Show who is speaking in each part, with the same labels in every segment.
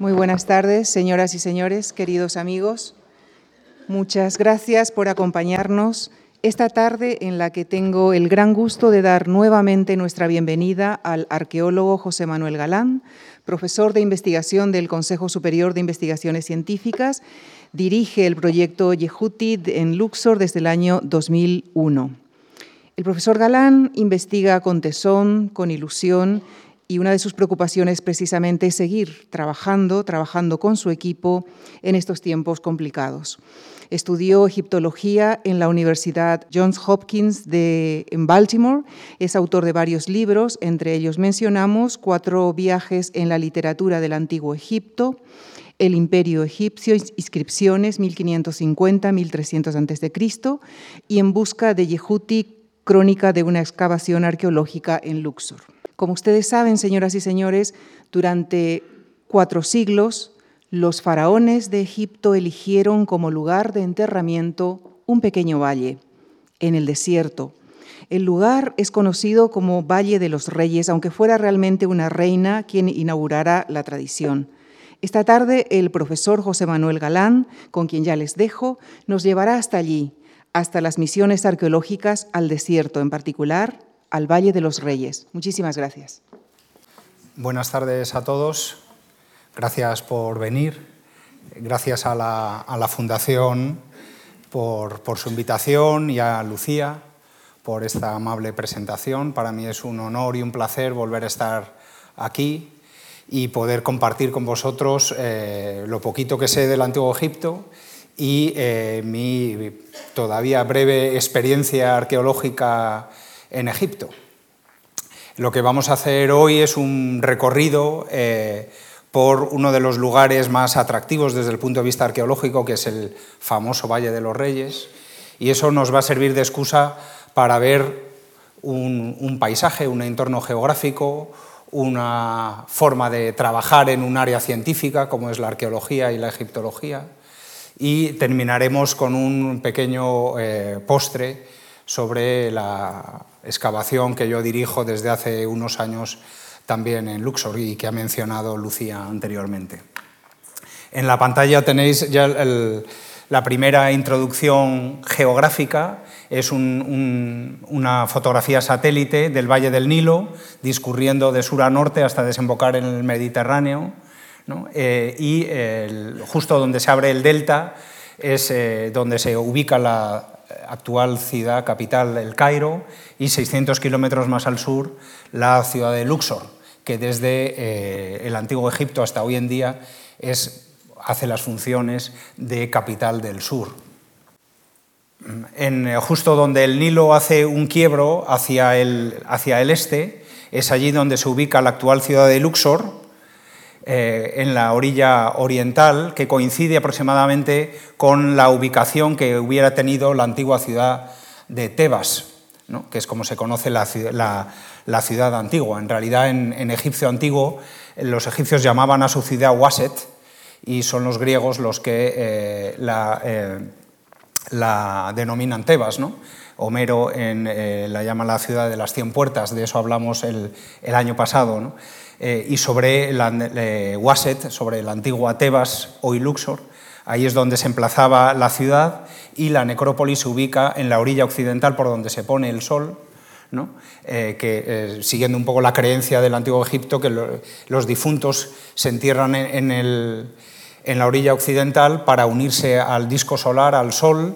Speaker 1: Muy buenas tardes, señoras y señores, queridos amigos. Muchas gracias por acompañarnos esta tarde en la que tengo el gran gusto de dar nuevamente nuestra bienvenida al arqueólogo José Manuel Galán, profesor de investigación del Consejo Superior de Investigaciones Científicas. Dirige el proyecto Yehuti en Luxor desde el año 2001. El profesor Galán investiga con tesón, con ilusión y una de sus preocupaciones precisamente es seguir trabajando, trabajando con su equipo en estos tiempos complicados. Estudió egiptología en la Universidad Johns Hopkins en Baltimore. Es autor de varios libros, entre ellos mencionamos Cuatro viajes en la literatura del Antiguo Egipto, El Imperio Egipcio, inscripciones 1550-1300 a.C. y En busca de Yehuti, crónica de una excavación arqueológica en Luxor. Como ustedes saben, señoras y señores, durante cuatro siglos los faraones de Egipto eligieron como lugar de enterramiento un pequeño valle en el desierto. El lugar es conocido como Valle de los Reyes, aunque fuera realmente una reina quien inaugurara la tradición. Esta tarde el profesor José Manuel Galán, con quien ya les dejo, nos llevará hasta allí, hasta las misiones arqueológicas al desierto en particular, al Valle de los Reyes. Muchísimas gracias.
Speaker 2: Buenas tardes a todos. Gracias por venir. Gracias a la, Fundación por, su invitación y a Lucía por esta amable presentación. Para mí es un honor y un placer volver a estar aquí y poder compartir con vosotros eh, lo poquito que sé del Antiguo Egipto y eh, mi todavía breve experiencia arqueológica en Egipto. Lo que vamos a hacer hoy es un recorrido eh, por uno de los lugares más atractivos desde el punto de vista arqueológico, que es el famoso Valle de los Reyes, y eso nos va a servir de excusa para ver un, paisaje, un entorno geográfico, una forma de trabajar en un área científica como es la arqueología y la egiptología, y terminaremos con un pequeño eh, postre sobre la excavación que yo dirijo desde hace unos años también en Luxor y que ha mencionado Lucía anteriormente. En la pantalla tenéis ya la primera introducción geográfica, es una fotografía satélite del Valle del Nilo, discurriendo de sur a norte hasta desembocar en el Mediterráneo, eh, y justo donde se abre el delta es eh, donde se ubica la actual ciudad capital, el Cairo, y 600 kilómetros más al sur, la ciudad de Luxor, que desde eh, el antiguo Egipto hasta hoy en día es, hace las funciones de capital del sur. En, justo donde el Nilo hace un quiebro hacia el, hacia el este, es allí donde se ubica la actual ciudad de Luxor, eh, en la orilla oriental, que coincide aproximadamente con la ubicación que hubiera tenido la antigua ciudad de Tebas, que es como se conoce la, ciudad antigua. En realidad, en, egipcio antiguo, los egipcios llamaban a su ciudad Waset, y son los griegos los que eh, eh, la, denominan Tebas. Homero la llama la ciudad de las cien puertas, de eso hablamos el, año pasado. Eh, y sobre la, Waset, sobre la antigua Tebas, hoy Luxor. Ahí es donde se emplazaba la ciudad y la necrópolis se ubica en la orilla occidental por donde se pone el sol, eh, que, eh, siguiendo un poco la creencia del antiguo Egipto, que los difuntos se entierran en, en, la orilla occidental para unirse al disco solar, al sol,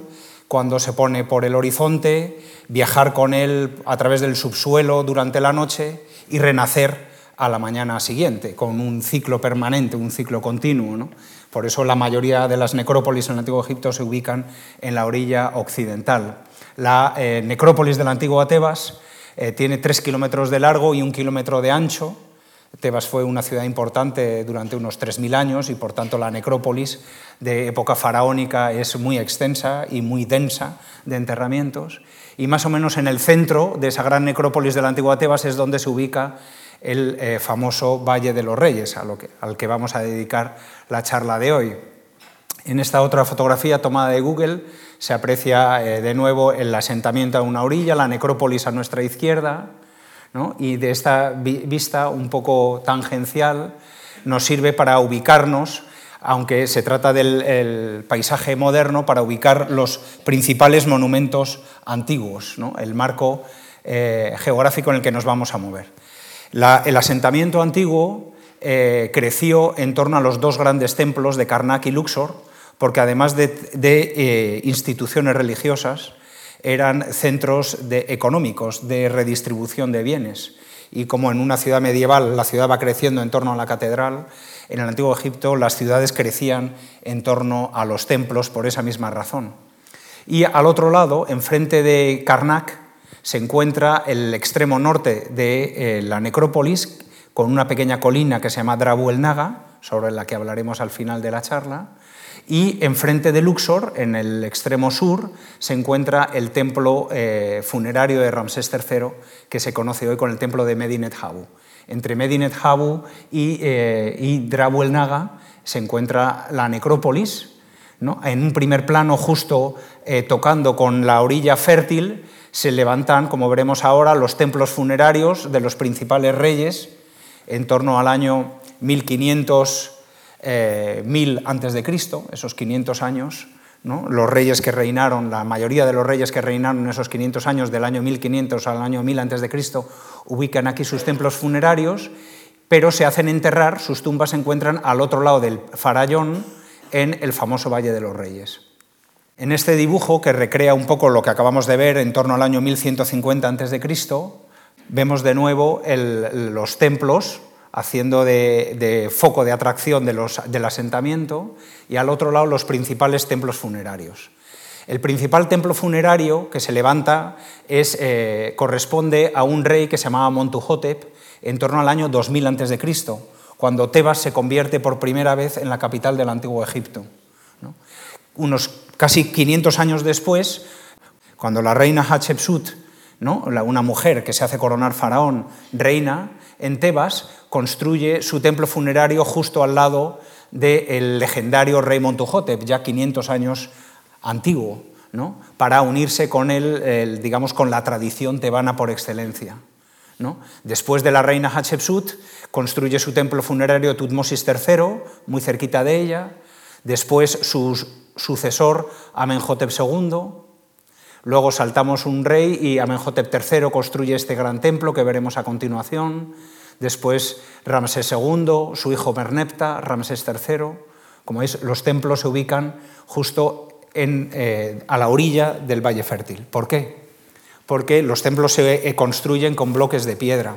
Speaker 2: cuando se pone por el horizonte, viajar con él a través del subsuelo durante la noche y renacer a la mañana siguiente, con un ciclo permanente, un ciclo continuo. Por eso la mayoría de las necrópolis en el Antiguo Egipto se ubican en la orilla occidental. La eh, necrópolis del Antiguo Tebas eh, tiene tres kilómetros de largo y un kilómetro de ancho. Tebas fue una ciudad importante durante unos 3.000 años y por tanto la necrópolis de época faraónica es muy extensa y muy densa de enterramientos. Y más o menos en el centro de esa gran necrópolis del Antiguo Tebas es donde se ubica el eh, famoso Valle de los Reyes, al que vamos a dedicar la charla de hoy. En esta otra fotografía tomada de Google se aprecia eh, de nuevo el asentamiento a una orilla, la necrópolis a nuestra izquierda, y de esta vista un poco tangencial nos sirve para ubicarnos, aunque se trata del paisaje moderno, para ubicar los principales monumentos antiguos, el marco eh, geográfico en el que nos vamos a mover. el asentamiento antiguo eh, creció en torno a los dos grandes templos de Karnak y Luxor, porque además de, eh, instituciones religiosas, eran centros económicos de redistribución de bienes. Y como en una ciudad medieval la ciudad va creciendo en torno a la catedral, en el antiguo Egipto las ciudades crecían en torno a los templos por esa misma razón. Y al otro lado, enfrente de Karnak, se encuentra el extremo norte de eh, la necrópolis, con una pequeña colina que se llama Drabu el Naga, sobre la que hablaremos al final de la charla, y enfrente de Luxor, en el extremo sur, se encuentra el templo eh, funerario de Ramsés III, que se conoce hoy con el templo de Medinet Habu. Entre Medinet Habu y, eh, Drabu el Naga se encuentra la necrópolis, en un primer plano justo tocando con la orilla fértil, se levantan, como veremos ahora, los templos funerarios de los principales reyes en torno al año 1500, eh, 1000 antes de Cristo, esos 500 años. Los reyes que reinaron, la mayoría de los reyes que reinaron en esos 500 años, del año 1500 al año 1000 antes de Cristo, ubican aquí sus templos funerarios, pero se hacen enterrar, sus tumbas se encuentran al otro lado del Farallón, en el famoso Valle de los Reyes. En este dibujo, que recrea un poco lo que acabamos de ver en torno al año 1150 a.C., vemos de nuevo los templos haciendo de, foco de atracción del asentamiento y al otro lado los principales templos funerarios. El principal templo funerario que se levanta eh, corresponde a un rey que se llamaba Montuhotep en torno al año 2000 a.C., cuando Tebas se convierte por primera vez en la capital del antiguo Egipto. Unos casi 500 años después, cuando la reina Hatshepsut, una mujer que se hace coronar faraón, reina en Tebas, construye su templo funerario justo al lado del legendario rey Montuhotep, ya 500 años antiguo, ¿no? para unirse con él, digamos, con la tradición tebana por excelencia. ¿no? Después de la reina Hatshepsut, construye su templo funerario Tutmosis III, muy cerquita de ella. Después sus sucesor Amenhotep II. Luego saltamos un rey y Amenhotep III construye este gran templo que veremos a continuación. Después Ramsés II, su hijo Merneptah, Ramsés III. Como veis, los templos se ubican justo eh, a la orilla del Valle Fértil. ¿Por qué? Porque los templos se eh, construyen con bloques de piedra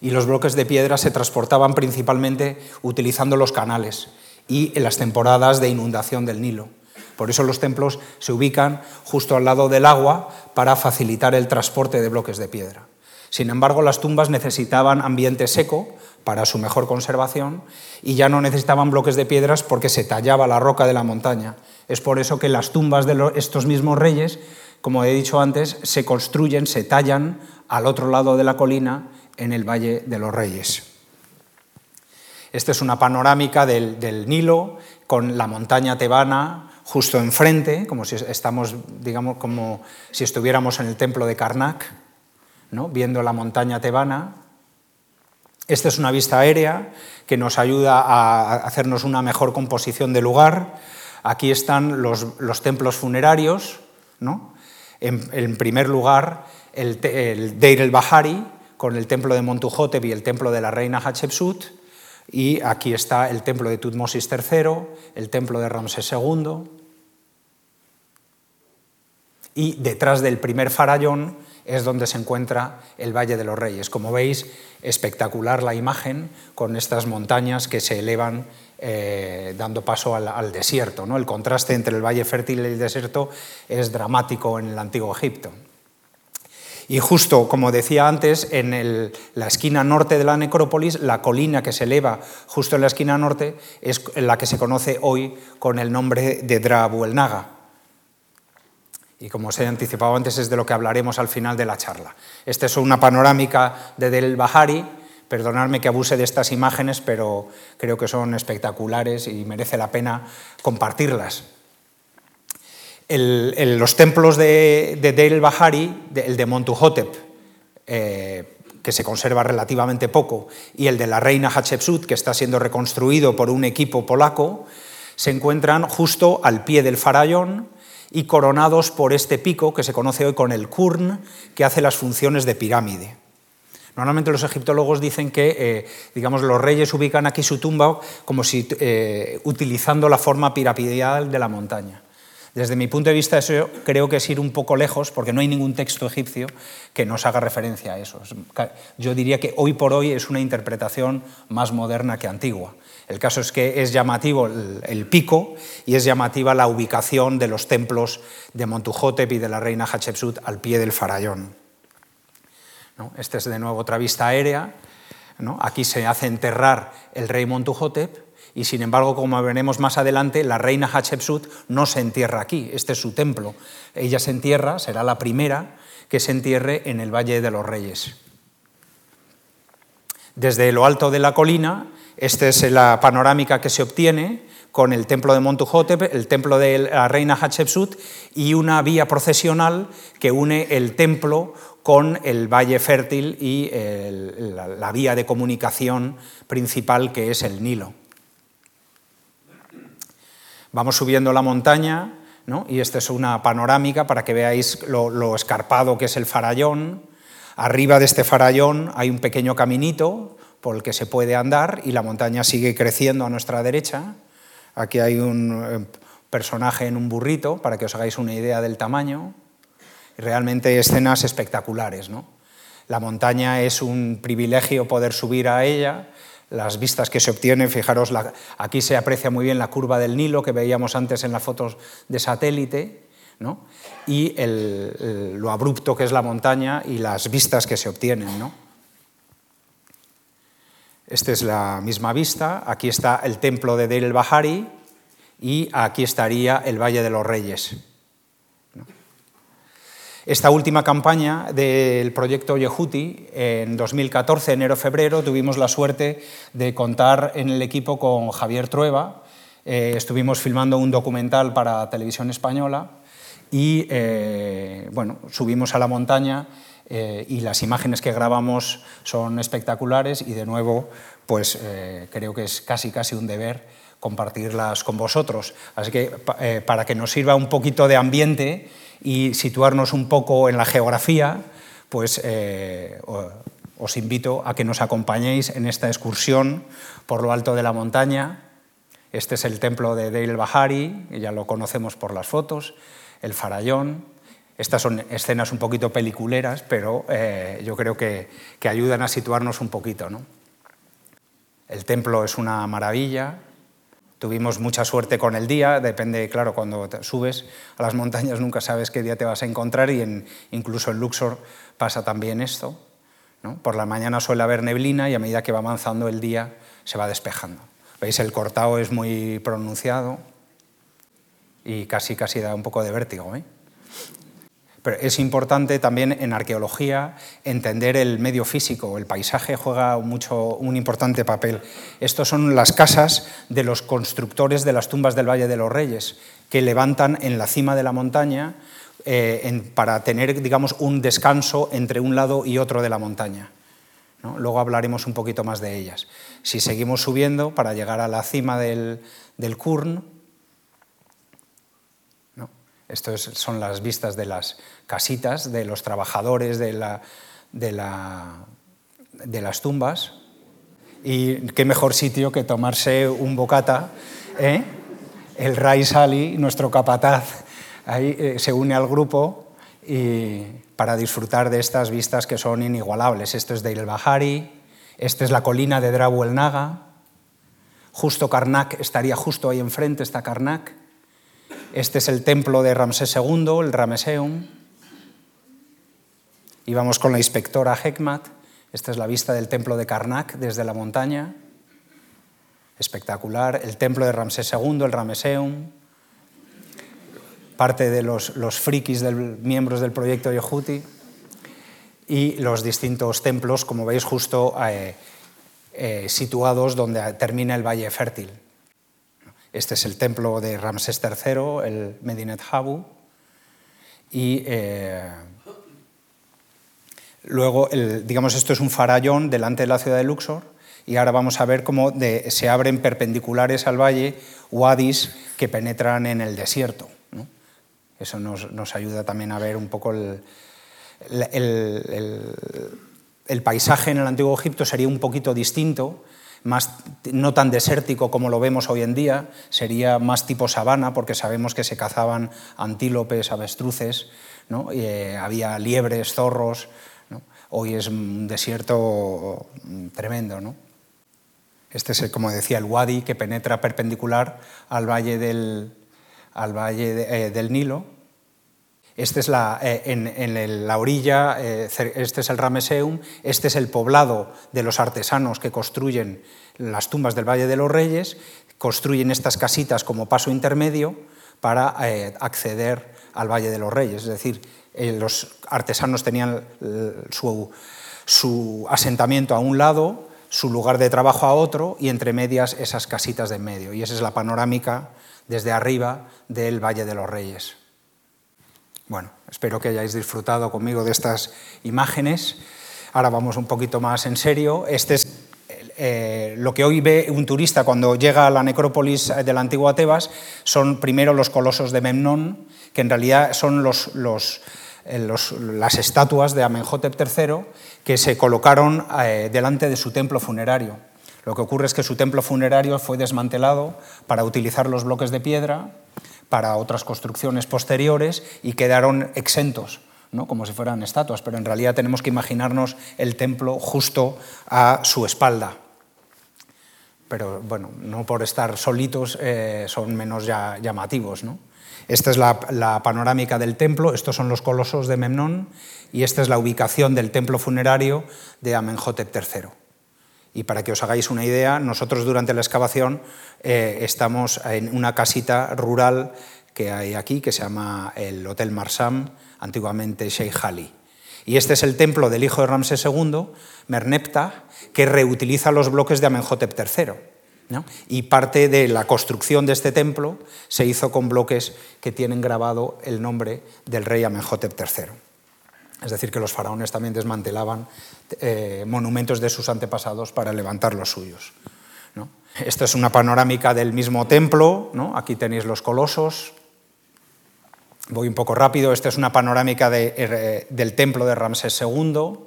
Speaker 2: y los bloques de piedra se transportaban principalmente utilizando los canales y en las temporadas de inundación del Nilo. Por eso los templos se ubican justo al lado del agua para facilitar el transporte de bloques de piedra. Sin embargo, las tumbas necesitaban ambiente seco para su mejor conservación y ya no necesitaban bloques de piedras porque se tallaba la roca de la montaña. Es por eso que las tumbas de estos mismos reyes, como he dicho antes, se construyen, se tallan al otro lado de la colina en el Valle de los Reyes. Esta es una panorámica del, Nilo con la montaña tebana justo enfrente, como si estamos, digamos, como si estuviéramos en el templo de Karnak, ¿no? viendo la montaña tebana. Esta es una vista aérea que nos ayuda a hacernos una mejor composición del lugar. Aquí están los, templos funerarios. En, primer lugar, el, el Deir el-Bahari, con el templo de Montuhotep y el templo de la reina Hatshepsut. Y aquí está el templo de Tutmosis III, el templo de Ramsés II. Y detrás del primer farallón es donde se encuentra el Valle de los Reyes. Como veis, espectacular la imagen con estas montañas que se elevan eh, dando paso al, desierto. ¿no? El contraste entre el Valle Fértil y el desierto es dramático en el Antiguo Egipto. Y justo, como decía antes, en la esquina norte de la necrópolis, la colina que se eleva justo en la esquina norte es la que se conoce hoy con el nombre de Drabu el Naga. Y como os he anticipado antes, es de lo que hablaremos al final de la charla. Esta es una panorámica de Del Bahari. Perdonadme que abuse de estas imágenes, pero creo que son espectaculares y merece la pena compartirlas los templos de, de Deir el Bahari, el de Montuhotep, eh, que se conserva relativamente poco, y el de la reina Hatshepsut, que está siendo reconstruido por un equipo polaco, se encuentran justo al pie del farallón y coronados por este pico que se conoce hoy con el kurn, que hace las funciones de pirámide. Normalmente los egiptólogos dicen que eh, digamos, los reyes ubican aquí su tumba como si eh, utilizando la forma piramidal de la montaña. Desde mi punto de vista, eso creo que es ir un poco lejos, porque no hay ningún texto egipcio que nos haga referencia a eso. Yo diría que hoy por hoy es una interpretación más moderna que antigua. El caso es que es llamativo el, pico y es llamativa la ubicación de los templos de Montuhotep y de la reina Hatshepsut al pie del farallón. ¿No? Esta es de nuevo otra vista aérea. Aquí se hace enterrar el rey Montuhotep y sin embargo, como veremos más adelante, la reina Hatshepsut no se entierra aquí, este es su templo. Ella se entierra, será la primera que se entierre en el Valle de los Reyes. Desde lo alto de la colina, esta es la panorámica que se obtiene con el templo de Montuhotep, el templo de la reina Hatshepsut y una vía procesional que une el templo con el valle fértil y la vía de comunicación principal que es el Nilo. Vamos subiendo la montaña, y esta es una panorámica para que veáis lo, escarpado que es el farallón. Arriba de este farallón hay un pequeño caminito por el que se puede andar y la montaña sigue creciendo a nuestra derecha. Aquí hay un eh, personaje en un burrito para que os hagáis una idea del tamaño. Realmente escenas espectaculares. ¿no? La montaña es un privilegio poder subir a ella las vistas que se obtienen, fijaros, aquí se aprecia muy bien la curva del Nilo que veíamos antes en las fotos de satélite, y lo abrupto que es la montaña y las vistas que se obtienen. Esta es la misma vista, aquí está el templo de Deir el Bahari y aquí estaría el Valle de los Reyes. Esta última campaña del proyecto Yehuti, en 2014, enero-febrero, tuvimos la suerte de contar en el equipo con Javier Trueba. Eh, estuvimos filmando un documental para Televisión Española y eh, bueno, subimos a la montaña eh, y las imágenes que grabamos son espectaculares y de nuevo pues creo que es casi casi un deber compartirlas con vosotros. Así que para que nos sirva un poquito de ambiente, y situarnos un poco en la geografía, pues eh, os invito a que nos acompañéis en esta excursión por lo alto de la montaña. Este es el templo de Deil Bahari, ya lo conocemos por las fotos, el farallón. Estas son escenas un poquito peliculeras, pero eh, yo creo que, que, ayudan a situarnos un poquito. ¿no? El templo es una maravilla, Tuvimos mucha suerte con el día, depende, claro, cuando subes a las montañas nunca sabes qué día te vas a encontrar y en, incluso en Luxor pasa también esto. Por la mañana suele haber neblina y a medida que va avanzando el día se va despejando. ¿Veis? El cortado es muy pronunciado y casi, casi da un poco de vértigo. ¿eh? Es importante también en arqueología entender el medio físico, el paisaje juega mucho, un importante papel. Estos son las casas de los constructores de las tumbas del Valle de los Reyes, que levantan en la cima de la montaña eh, para tener digamos, un descanso entre un lado y otro de la montaña. Luego hablaremos un poquito más de ellas. Si seguimos subiendo para llegar a la cima del, del Kurn, estas son las vistas de las casitas de los trabajadores de, las tumbas. Y qué mejor sitio que tomarse un bocata. ¿eh? El Rai Sali, nuestro capataz, ahí eh, se une al grupo y para disfrutar de estas vistas que son inigualables. Esto es Deir el Bahari, esta es la colina de Drabu el Naga, justo Karnak estaría justo ahí enfrente, está Karnak. Este es el templo de Ramsés II, el Rameseum. Y vamos con la inspectora Hekmat. Esta es la vista del templo de Karnak desde la montaña. Espectacular. El templo de Ramsés II, el Rameseum. Parte de los, frikis, del, miembros del proyecto Yehuti. Y los distintos templos, como veis, justo eh, eh, situados donde termina el Valle Fértil. Este es el templo de Ramsés III, el Medinet Habu, y eh, Luego, digamos, esto es un farallón delante de la ciudad de Luxor. Y ahora vamos a ver cómo se abren perpendiculares al valle wadis que penetran en el desierto. Eso nos, ayuda también a ver un poco el, el, paisaje en el Antiguo Egipto. Sería un poquito distinto, no tan desértico como lo vemos hoy en día, sería más tipo sabana, porque sabemos que se cazaban antílopes, avestruces, ¿no? eh, había liebres, zorros. Hoy es un desierto tremendo. ¿no? Este es, como decía, el wadi que penetra perpendicular al valle del, al valle eh, del Nilo. Este es la, eh, en, la orilla, eh, este es el Rameseum, este es el poblado de los artesanos que construyen las tumbas del Valle de los Reyes, construyen estas casitas como paso intermedio para acceder al Valle de los Reyes. Es decir, los artesanos tenían su, su asentamiento a un lado, su lugar de trabajo a otro y entre medias esas casitas de en medio. Y esa es la panorámica desde arriba del Valle de los Reyes. Bueno, espero que hayáis disfrutado conmigo de estas imágenes. Ahora vamos un poquito más en serio. Este es eh, lo que hoy ve un turista cuando llega a la necrópolis de la antigua Tebas, son primero los colosos de Memnón, que en realidad son los las estatuas de Amenhotep III que se colocaron eh, delante de su templo funerario. Lo que ocurre es que su templo funerario fue desmantelado para utilizar los bloques de piedra para otras construcciones posteriores y quedaron exentos, ¿no? como si fueran estatuas, pero en realidad tenemos que imaginarnos el templo justo a su espalda. Pero bueno, no por estar solitos eh, son menos llamativos. ¿no? Esta es la, panorámica del templo, estos son los colosos de Memnón y esta es la ubicación del templo funerario de Amenhotep III. Y para que os hagáis una idea, nosotros durante la excavación eh, estamos en una casita rural que hay aquí, que se llama el Hotel Marsam, antiguamente Sheikh Ali. Y este es el templo del hijo de Ramsés II, Merneptah, que reutiliza los bloques de Amenhotep III. Y parte de la construcción de este templo se hizo con bloques que tienen grabado el nombre del rey Amenhotep III. Es decir, que los faraones también desmantelaban eh, monumentos de sus antepasados para levantar los suyos. ¿no? Esta es una panorámica del mismo templo, aquí tenéis los colosos. Voy un poco rápido, esta es una panorámica eh, del templo de Ramsés II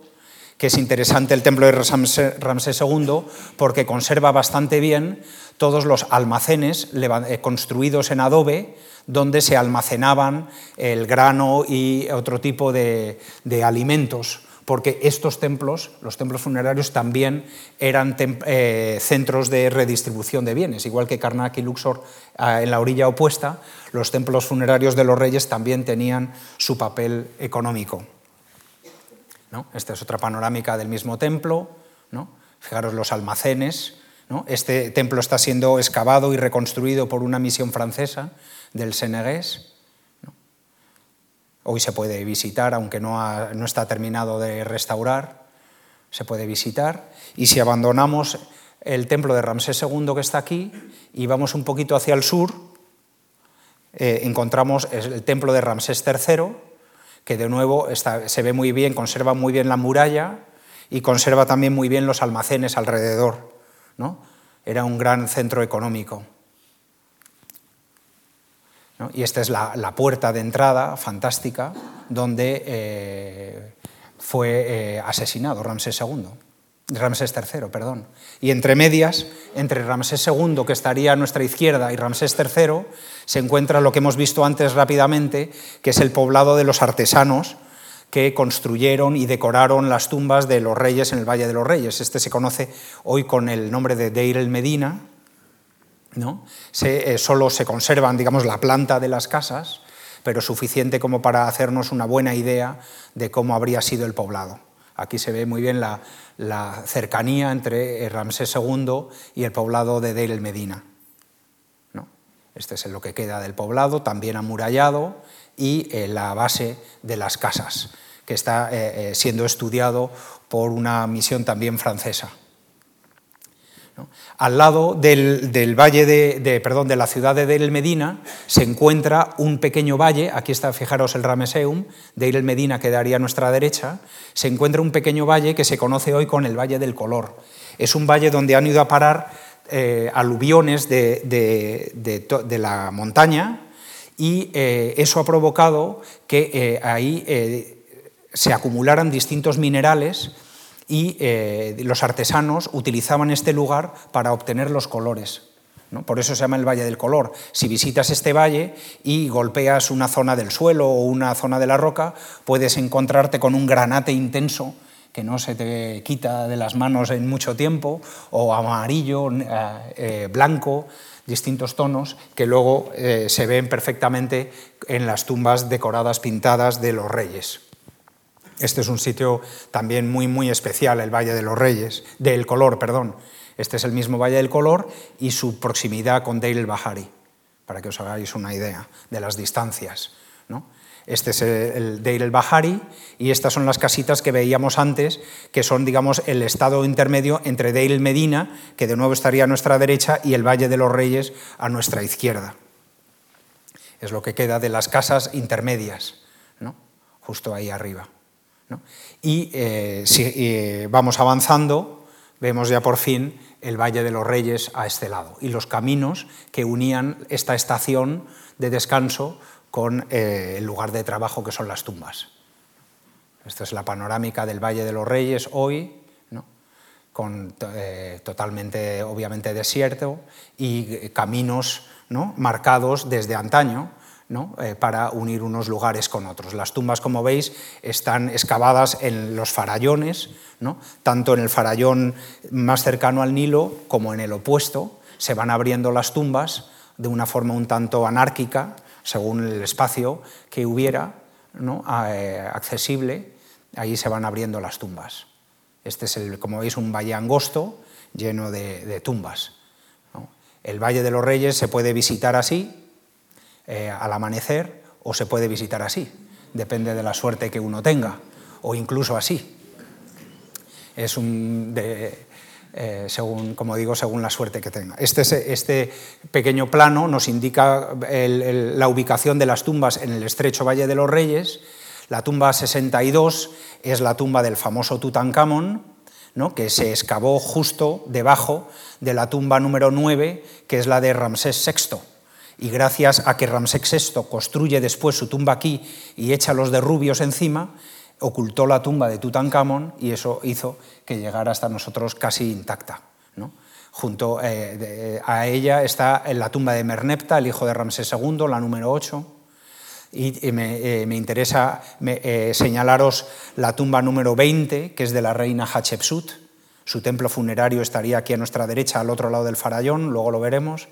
Speaker 2: que es interesante el templo de Ramsés II porque conserva bastante bien todos los almacenes eh, construidos en adobe donde se almacenaban el grano y otro tipo de, alimentos porque estos templos, los templos funerarios, también eran eh, centros de redistribución de bienes. Igual que Karnak y Luxor ah, en la orilla opuesta, los templos funerarios de los reyes también tenían su papel económico. Esta es otra panorámica del mismo templo. Fijaros los almacenes. Este templo está siendo excavado y reconstruido por una misión francesa del Senegués. Hoy se puede visitar, aunque no, no está terminado de restaurar, se puede visitar. Y si abandonamos el templo de Ramsés II que está aquí y vamos un poquito hacia el sur, eh, encontramos el templo de Ramsés III, que de nuevo se ve muy bien, conserva muy bien la muralla y conserva también muy bien los almacenes alrededor. ¿no? Era un gran centro económico. Y esta es la, puerta de entrada fantástica donde eh, fue eh, asesinado Ramsés II. Ramsés III, perdón. Y entre medias, entre Ramsés II, que estaría a nuestra izquierda, y Ramsés III, se encuentra lo que hemos visto antes rápidamente, que es el poblado de los artesanos que construyeron y decoraron las tumbas de los reyes en el Valle de los Reyes. Este se conoce hoy con el nombre de Deir el Medina. ¿No? Eh, solo se conservan, digamos, la planta de las casas, pero suficiente como para hacernos una buena idea de cómo habría sido el poblado. Aquí se ve muy bien la, cercanía entre Ramsés II y el poblado de Deir el Medina. Este es lo que queda del poblado, también amurallado, y eh, la base de las casas, que está eh, eh, siendo estudiado por una misión también francesa. Al lado del, valle de, perdón, de la ciudad de Deir el Medina se encuentra un pequeño valle, aquí está, fijaros, el Rameseum, Deir el Medina quedaría a nuestra derecha, se encuentra un pequeño valle que se conoce hoy con el Valle del Color. Es un valle donde han ido a parar eh, aluviones de, la montaña y eh, eso ha provocado que eh, ahí se acumularan distintos minerales y eh, los artesanos utilizaban este lugar para obtener los colores. Por eso se llama el Valle del Color. Si visitas este valle y golpeas una zona del suelo o una zona de la roca, puedes encontrarte con un granate intenso que no se te quita de las manos en mucho tiempo, o amarillo, eh, eh, blanco, distintos tonos que luego se ven perfectamente en las tumbas decoradas, pintadas de los reyes. Este es un sitio también muy, muy especial, el Valle de los Reyes, del Color, perdón. Este es el mismo Valle del Color y su proximidad con Deir el Bahari, para que os hagáis una idea de las distancias. ¿no? Este es el Deir el Bahari y estas son las casitas que veíamos antes, que son, digamos, el estado intermedio entre Deir el Medina, que de nuevo estaría a nuestra derecha, y el Valle de los Reyes a nuestra izquierda. Es lo que queda de las casas intermedias, ¿no? justo ahí arriba. Y eh, si eh, vamos avanzando, vemos ya por fin el Valle de los Reyes a este lado y los caminos que unían esta estación de descanso con eh, el lugar de trabajo que son las tumbas. Esta es la panorámica del Valle de los Reyes hoy, con, totalmente, obviamente, desierto y caminos ¿no? marcados desde antaño eh, para unir unos lugares con otros. Las tumbas, como veis, están excavadas en los farallones, tanto en el farallón más cercano al Nilo como en el opuesto. Se van abriendo las tumbas de una forma un tanto anárquica, según el espacio que hubiera eh, accesible, ahí se van abriendo las tumbas. Este es, el, como veis, un valle angosto lleno de, tumbas. El Valle de los Reyes se puede visitar así, eh, al amanecer o se puede visitar así, depende de la suerte que uno tenga, o incluso así. Es un, eh, según, como digo, según la suerte que tenga. Este, este pequeño plano nos indica la ubicación de las tumbas en el estrecho Valle de los Reyes. La tumba 62 es la tumba del famoso Tutankamón, ¿no? que se excavó justo debajo de la tumba número 9, que es la de Ramsés VI y gracias a que Ramsés VI construye después su tumba aquí y echa los derrubios encima, ocultó la tumba de Tutankamón y eso hizo que llegara hasta nosotros casi intacta. Junto eh, a ella está la tumba de Merneptah, el hijo de Ramsés II, la número 8. Y, me, eh, interesa eh, señalaros la tumba número 20, que es de la reina Hatshepsut. Su templo funerario estaría aquí a nuestra derecha, al otro lado del farallón, luego lo veremos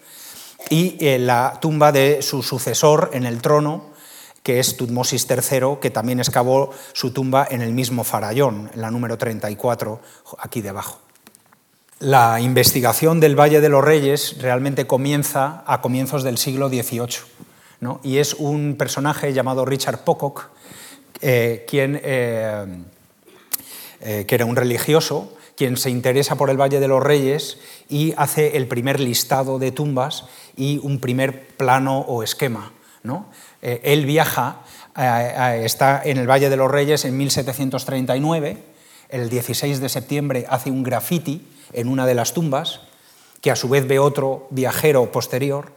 Speaker 2: y eh, la tumba de su sucesor en el trono, que es Tutmosis III, que también excavó su tumba en el mismo farallón, en la número 34, aquí debajo. La investigación del Valle de los Reyes realmente comienza a comienzos del siglo XVIII, y es un personaje llamado Richard Pocock, eh, quien, eh, que era un religioso, quien se interesa por el Valle de los Reyes y hace el primer listado de tumbas y un primer plano o esquema. ¿no? Eh, él viaja, eh, está en el Valle de los Reyes en 1739, el 16 de septiembre hace un graffiti en una de las tumbas, que a su vez ve otro viajero posterior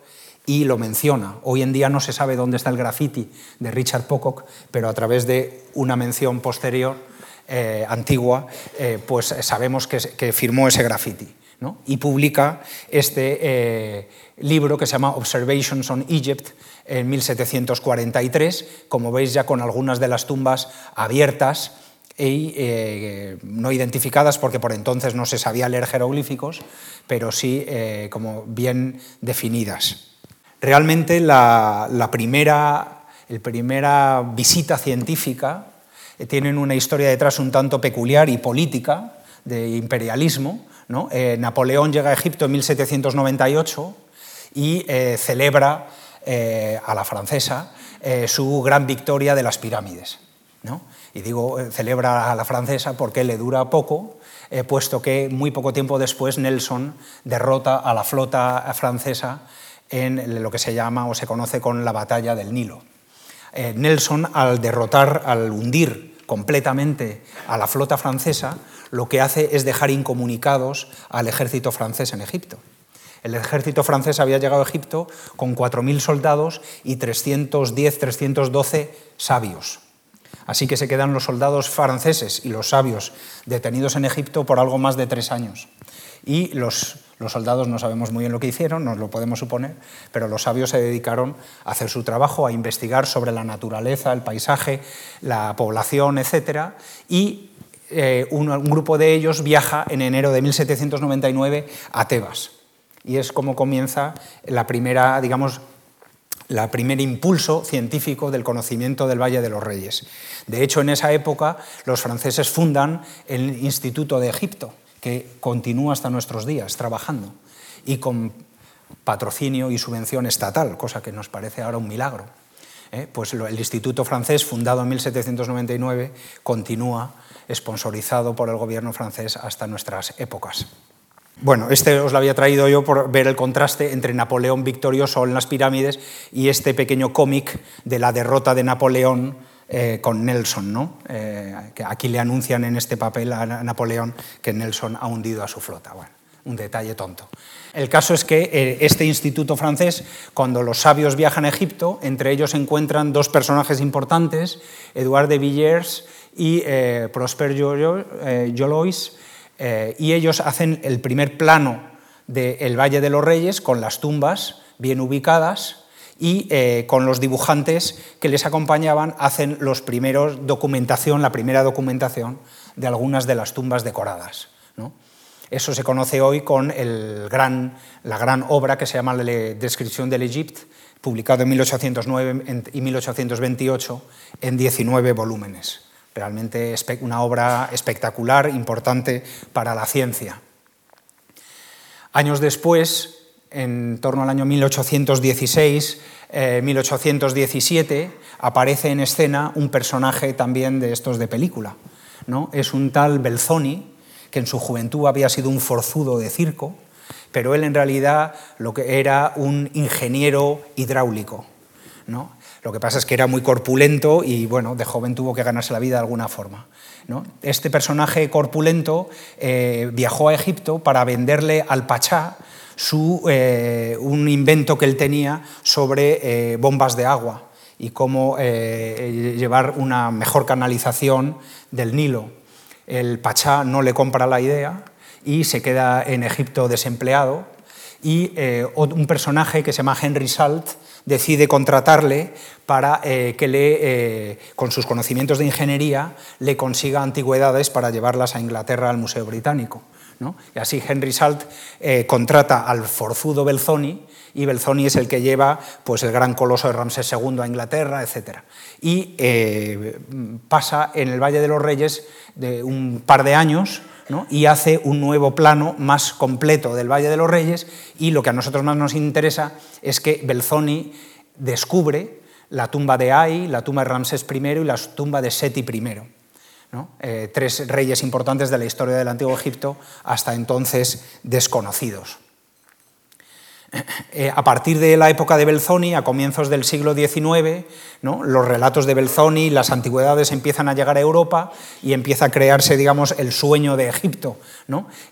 Speaker 2: y lo menciona. Hoy en día no se sabe dónde está el graffiti de Richard Pocock, pero a través de una mención posterior, eh, antigua, pues sabemos que, firmó ese graffiti y publica este eh, libro que se llama Observations on Egypt en 1743, como veis ya con algunas de las tumbas abiertas y eh, no identificadas porque por entonces no se sabía leer jeroglíficos, pero sí eh, como bien definidas. Realmente la, la primera, el primera visita científica tiene una historia detrás un tanto peculiar y política de imperialismo, eh, Napoleón llega a Egipto en 1798 y eh, celebra eh, a la francesa su gran victoria de las pirámides. Y digo, celebra a la francesa porque le dura poco, puesto que muy poco tiempo después Nelson derrota a la flota francesa en lo que se llama o se conoce con la batalla del Nilo. Nelson, al derrotar, al hundir completamente a la flota francesa, lo que hace es dejar incomunicados al ejército francés en Egipto. El ejército francés había llegado a Egipto con 4.000 soldados y 310, 312 sabios. Así que se quedan los soldados franceses y los sabios detenidos en Egipto por algo más de tres años. Y los, soldados no sabemos muy bien lo que hicieron, nos lo podemos suponer, pero los sabios se dedicaron a hacer su trabajo, a investigar sobre la naturaleza, el paisaje, la población, etc. Y eh, un, grupo de ellos viaja en enero de 1799 a Tebas. Y es como comienza la primera, digamos, la primer impulso científico del conocimiento del Valle de los Reyes. De hecho, en esa época los franceses fundan el Instituto de Egipto, que continúa hasta nuestros días trabajando y con patrocinio y subvención estatal, cosa que nos parece ahora un milagro. ¿eh? Pues el Instituto francés, fundado en 1799, continúa sponsorizado por el gobierno francés hasta nuestras épocas. Bueno, este os lo había traído yo por ver el contraste entre Napoleón victorioso en las pirámides y este pequeño cómic de la derrota de Napoleón eh, con Nelson. ¿no? Eh, que aquí le anuncian en este papel a Napoleón que Nelson ha hundido a su flota. Bueno, un detalle tonto. El caso es que eh, este instituto francés, cuando los sabios viajan a Egipto, entre ellos se encuentran dos personajes importantes, Edouard de Villers y Prosper Jolois, y ellos hacen el primer plano del Valle de los Reyes con las tumbas bien ubicadas y eh, con los dibujantes que les acompañaban hacen los primeros documentación, la primera documentación de algunas de las tumbas decoradas. Eso se conoce hoy con el gran, la gran obra que se llama La Descripción del Egipto, publicado en 1809 y 1828 en 19 volúmenes. Realmente una obra espectacular, importante para la ciencia. Años después, en torno al año 1816, 1817, eh, aparece en escena un personaje también de estos de película. ¿no? Es un tal Belzoni, que en su juventud había sido un forzudo de circo, pero él en realidad lo que era un ingeniero hidráulico. ¿no? Lo que pasa es que era muy corpulento y bueno, de joven tuvo que ganarse la vida de alguna forma. ¿no? Este personaje corpulento eh, viajó a Egipto para venderle al Pachá eh, un invento que él tenía sobre eh, bombas de agua y cómo eh, llevar una mejor canalización del Nilo. El Pachá no le compra la idea y se queda en Egipto desempleado y un personaje que se llama Henry Salt decide contratarle para que le, con sus conocimientos de ingeniería le consiga antigüedades para llevarlas a Inglaterra al Museo Británico. Y así Henry Salt eh, contrata al forzudo Belzoni y Belzoni es el que lleva pues, el gran coloso de Ramsés II a Inglaterra, etc. Y eh, pasa en el Valle de los Reyes un par de años y hace un nuevo plano más completo del Valle de los Reyes y lo que a nosotros más nos interesa es que Belzoni descubre la tumba de Ai, la tumba de Ramsés I y la tumba de Seti I. Eh, tres reyes importantes de la historia del Antiguo Egipto, hasta entonces desconocidos. Eh, a partir de la época de Belzoni, a comienzos del siglo XIX, los relatos de Belzoni, las antigüedades empiezan a llegar a Europa y empieza a crearse, digamos, el sueño de Egipto.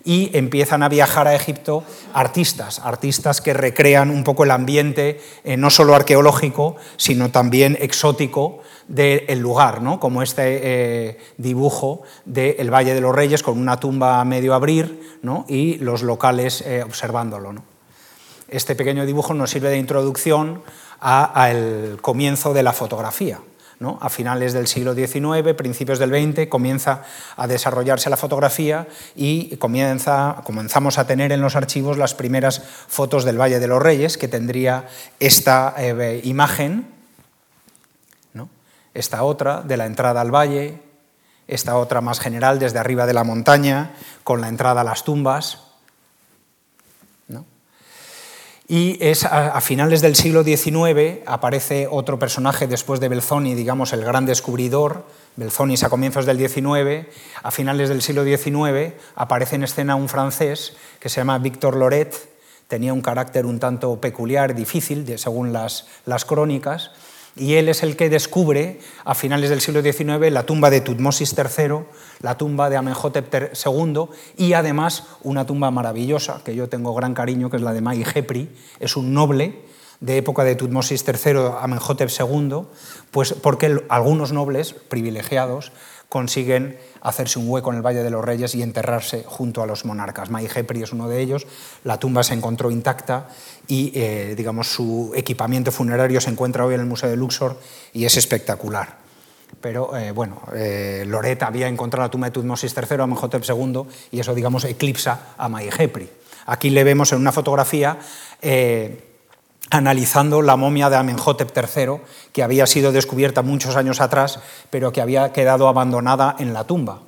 Speaker 2: Y empiezan a viajar a Egipto artistas, artistas que recrean un poco el ambiente, eh, no solo arqueológico, sino también exótico del lugar, ¿no? como este eh, dibujo del Valle de los Reyes con una tumba a medio abrir y los locales observándolo. Este pequeño dibujo nos sirve de introducción al comienzo de la fotografía. A finales del siglo XIX, principios del XX, comienza a desarrollarse la fotografía y comienza, comenzamos a tener en los archivos las primeras fotos del Valle de los Reyes, que tendría esta eh, imagen esta otra de la entrada al valle, esta otra más general desde arriba de la montaña, con la entrada a las tumbas. Y es a, finales del siglo XIX aparece otro personaje después de Belzoni, digamos el gran descubridor, Belzoni a comienzos del XIX, a finales del siglo XIX aparece en escena un francés que se llama Victor Loret, tenía un carácter un tanto peculiar, difícil, según las, las crónicas, y él es el que descubre a finales del siglo XIX la tumba de Tutmosis III, la tumba de Amenhotep II y además una tumba maravillosa que yo tengo gran cariño, que es la de Mai Hepri, es un noble de época de Tutmosis III, Amenhotep II, pues porque algunos nobles privilegiados consiguen hacerse un hueco en el Valle de los Reyes y enterrarse junto a los monarcas. Mai Hepri es uno de ellos, la tumba se encontró intacta y eh, digamos, su equipamiento funerario se encuentra hoy en el Museo de Luxor y es espectacular. Pero eh, bueno, eh, había encontrado la tumba de Tutmosis III, Amenhotep II, y eso, digamos, eclipsa a Mai Hepri. Aquí le vemos en una fotografía analizando la momia de Amenhotep III, que había sido descubierta muchos años atrás, pero que había quedado abandonada en la tumba.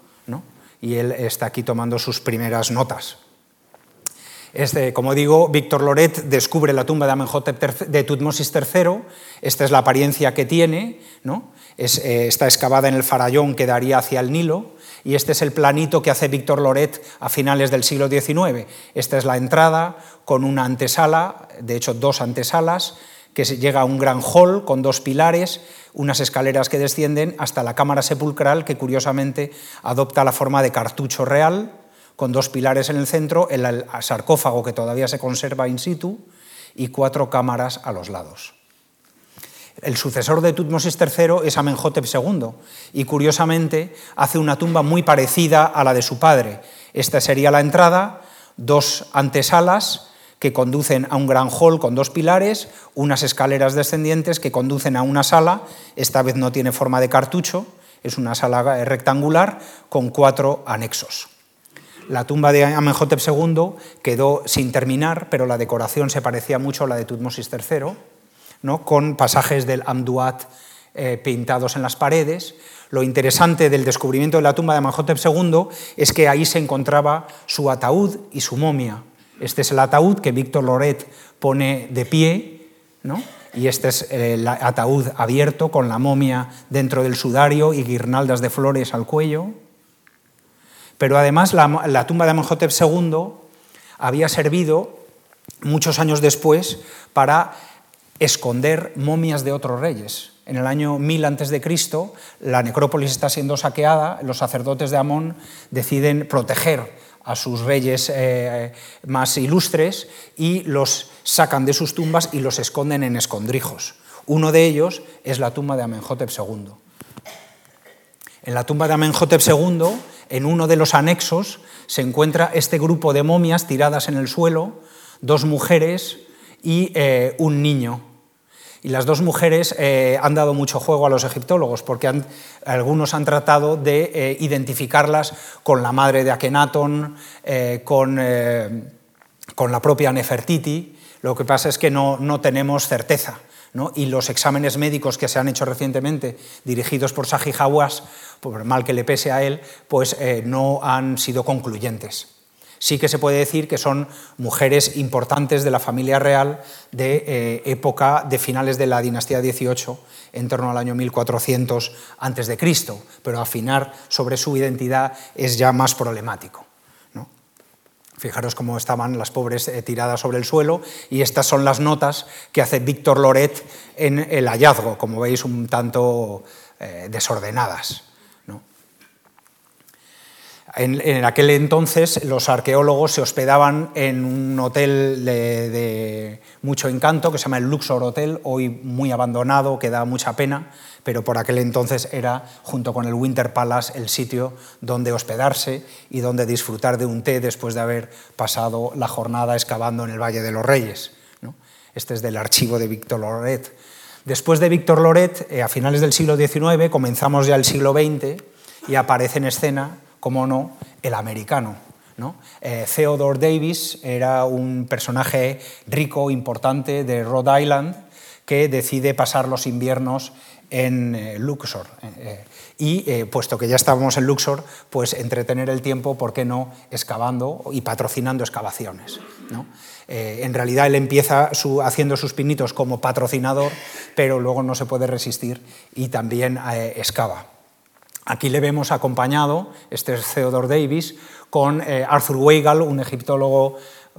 Speaker 2: Y él está aquí tomando sus primeras notas. Este, como digo, Víctor Loret descubre la tumba de Amenhotep de Tutmosis III. Esta es la apariencia que tiene. ¿no? Eh, está excavada en el farallón que daría hacia el Nilo y este es el planito que hace Víctor Loret a finales del siglo XIX. Esta es la entrada con una antesala, de hecho dos antesalas, que llega a un gran hall con dos pilares, unas escaleras que descienden hasta la cámara sepulcral que curiosamente adopta la forma de cartucho real, con dos pilares en el centro, el sarcófago que todavía se conserva in situ y cuatro cámaras a los lados. El sucesor de Tutmosis III es Amenhotep II y curiosamente hace una tumba muy parecida a la de su padre. Esta sería la entrada, dos antesalas que conducen a un gran hall con dos pilares, unas escaleras descendientes que conducen a una sala, esta vez no tiene forma de cartucho, es una sala rectangular con cuatro anexos. La tumba de Amenhotep II quedó sin terminar, pero la decoración se parecía mucho a la de Tutmosis III con pasajes del Amduat eh, pintados en las paredes. Lo interesante del descubrimiento de la tumba de Amenhotep II es que ahí se encontraba su ataúd y su momia. Este es el ataúd que Víctor Loret pone de pie, y este es el ataúd abierto con la momia dentro del sudario y guirnaldas de flores al cuello. Pero además la, la tumba de Amenhotep II había servido muchos años después para esconder momias de otros reyes. En el año 1000 a.C., la necrópolis está siendo saqueada, los sacerdotes de Amón deciden proteger a sus reyes eh, más ilustres y los sacan de sus tumbas y los esconden en escondrijos. Uno de ellos es la tumba de Amenhotep II. En la tumba de Amenhotep II, en uno de los anexos, se encuentra este grupo de momias tiradas en el suelo, dos mujeres y eh, un niño. Y las dos mujeres eh, han dado mucho juego a los egiptólogos, porque algunos han tratado de eh, identificarlas con la madre de Akenatón, eh, con, la propia Nefertiti. Lo que pasa es que no, no tenemos certeza. Y los exámenes médicos que se han hecho recientemente, dirigidos por Saji Hawass, por mal que le pese a él, pues no han sido concluyentes sí que se puede decir que son mujeres importantes de la familia real de eh, época de finales de la dinastía XVIII, en torno al año 1400 a.C., pero afinar sobre su identidad es ya más problemático. Fijaros cómo estaban las pobres eh, tiradas sobre el suelo y estas son las notas que hace Víctor Loret en el hallazgo, como veis un tanto eh, desordenadas. En, aquel entonces los arqueólogos se hospedaban en un hotel de, mucho encanto que se llama el Luxor Hotel, hoy muy abandonado, que da mucha pena, pero por aquel entonces era, junto con el Winter Palace, el sitio donde hospedarse y donde disfrutar de un té después de haber pasado la jornada excavando en el Valle de los Reyes. Este es del archivo de Víctor Loret. Después de Víctor Loret, eh, a finales del siglo XIX, comenzamos ya el siglo XX y aparece en escena como no, el americano. ¿no? Eh, Theodore Davis era un personaje rico, importante de Rhode Island, que decide pasar los inviernos en Luxor. y puesto que ya estábamos en Luxor, pues entretener el tiempo, ¿por qué no?, excavando y patrocinando excavaciones. en realidad él empieza haciendo sus pinitos como patrocinador, pero luego no se puede resistir y también excava. Aquí le vemos acompañado, este es Theodore Davis, con eh, Arthur Weigall, un egiptólogo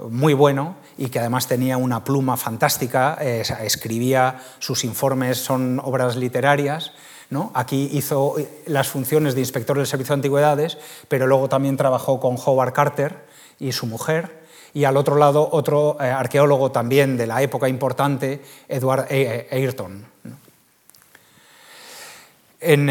Speaker 2: muy bueno y que además tenía una pluma fantástica, eh, escribía sus informes, son obras literarias. ¿no? Aquí hizo eh, las funciones de inspector del Servicio de Antigüedades, pero luego también trabajó con Howard Carter y su mujer. Y al otro lado, otro arqueólogo también de la época importante, Edward Ayrton. En,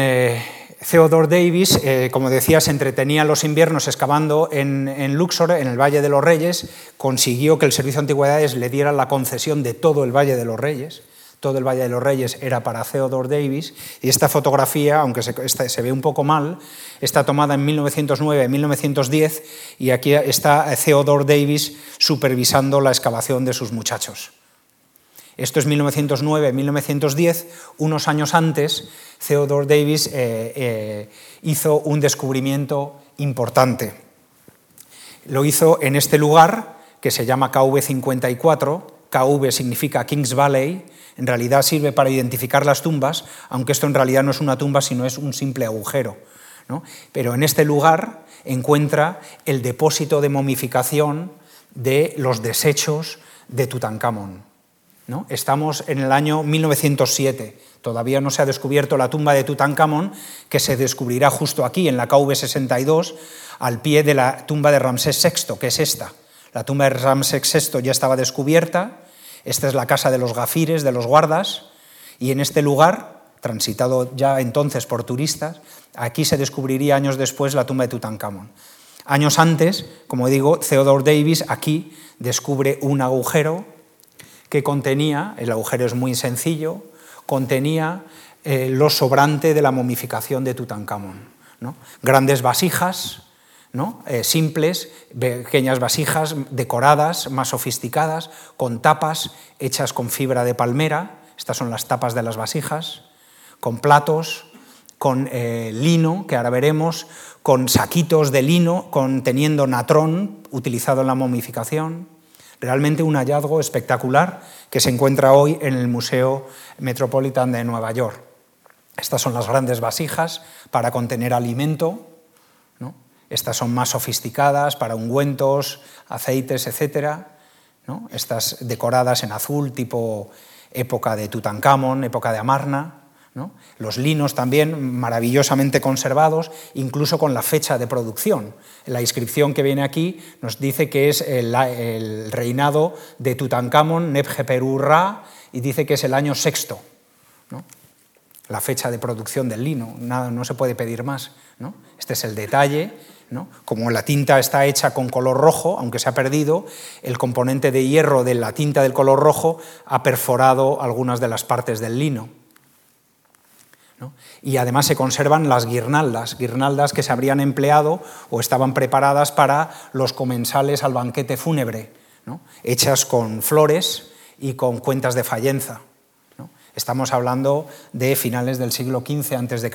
Speaker 2: Theodore Davis, eh, como decía, se entretenía los inviernos excavando en, Luxor, en el Valle de los Reyes, consiguió que el Servicio de Antigüedades le diera la concesión de todo el Valle de los Reyes. Todo el Valle de los Reyes era para Theodore Davis y esta fotografía, aunque se, ve un poco mal, está tomada en 1909-1910 y aquí está Theodore Davis supervisando la excavación de sus muchachos. Esto es 1909-1910, unos años antes Theodore Davis eh, eh, hizo un descubrimiento importante. Lo hizo en este lugar que se llama KV54, KV significa Kings Valley, en realidad sirve para identificar las tumbas, aunque esto en realidad no es una tumba, sino es un simple agujero. Pero en este lugar encuentra el depósito de momificación de los desechos de Tutankamón. Estamos en el año 1907, todavía no se ha descubierto la tumba de Tutankamón, que se descubrirá justo aquí, en la KV62, al pie de la tumba de Ramsés VI, que es esta. La tumba de Ramsés VI ya estaba descubierta, esta es la casa de los gafires, de los guardas, y en este lugar, transitado ya entonces por turistas, aquí se descubriría años después la tumba de Tutankamón. Años antes, como digo, Theodore Davis aquí descubre un agujero que contenía, el agujero es muy sencillo, contenía eh, lo sobrante de la momificación de Tutankamón. Grandes vasijas, ¿no? Eh, simples, pequeñas vasijas decoradas, más sofisticadas, con tapas hechas con fibra de palmera, estas son las tapas de las vasijas, con platos, con eh, lino, que ahora veremos, con saquitos de lino conteniendo natrón utilizado en la momificación, Realmente un hallazgo espectacular que se encuentra hoy en el Museo Metropolitan de Nueva York. Estas son las grandes vasijas para contener alimento. Estas son más sofisticadas para ungüentos, aceites, etc. Estas decoradas en azul, tipo época de Tutankamón, época de Amarna. Los linos también maravillosamente conservados, incluso con la fecha de producción. La inscripción que viene aquí nos dice que es el, reinado de Tutankamón, Nebjeperurra, y dice que es el año sexto. La fecha de producción del lino, nada, no se puede pedir más. Este es el detalle. Como la tinta está hecha con color rojo, aunque se ha perdido, el componente de hierro de la tinta del color rojo ha perforado algunas de las partes del lino. Y además se conservan las guirnaldas, guirnaldas que se habrían empleado o estaban preparadas para los comensales al banquete fúnebre, hechas con flores y con cuentas de fallenza. Estamos hablando de finales del siglo XV a.C.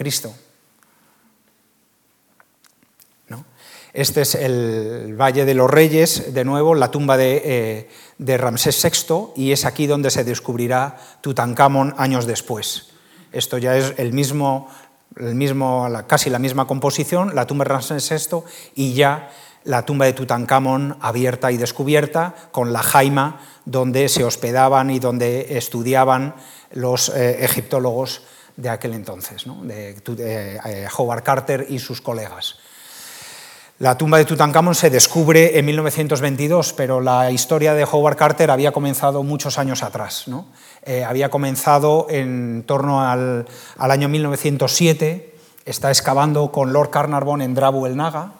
Speaker 2: Este es el Valle de los Reyes, de nuevo, la tumba de, eh, de Ramsés VI, y es aquí donde se descubrirá Tutankamón años después. Esto ya es el mismo, el mismo, casi la misma composición, la tumba de Ramsés VI y ya la tumba de Tutankamón abierta y descubierta, con la jaima donde se hospedaban y donde estudiaban los eh, egiptólogos de aquel entonces, de, eh, Howard Carter y sus colegas. La tumba de Tutankamón se descubre en 1922, pero la historia de Howard Carter había comenzado muchos años atrás. Eh, había comenzado en torno al, año 1907, está excavando con Lord Carnarvon en Drabu el Naga,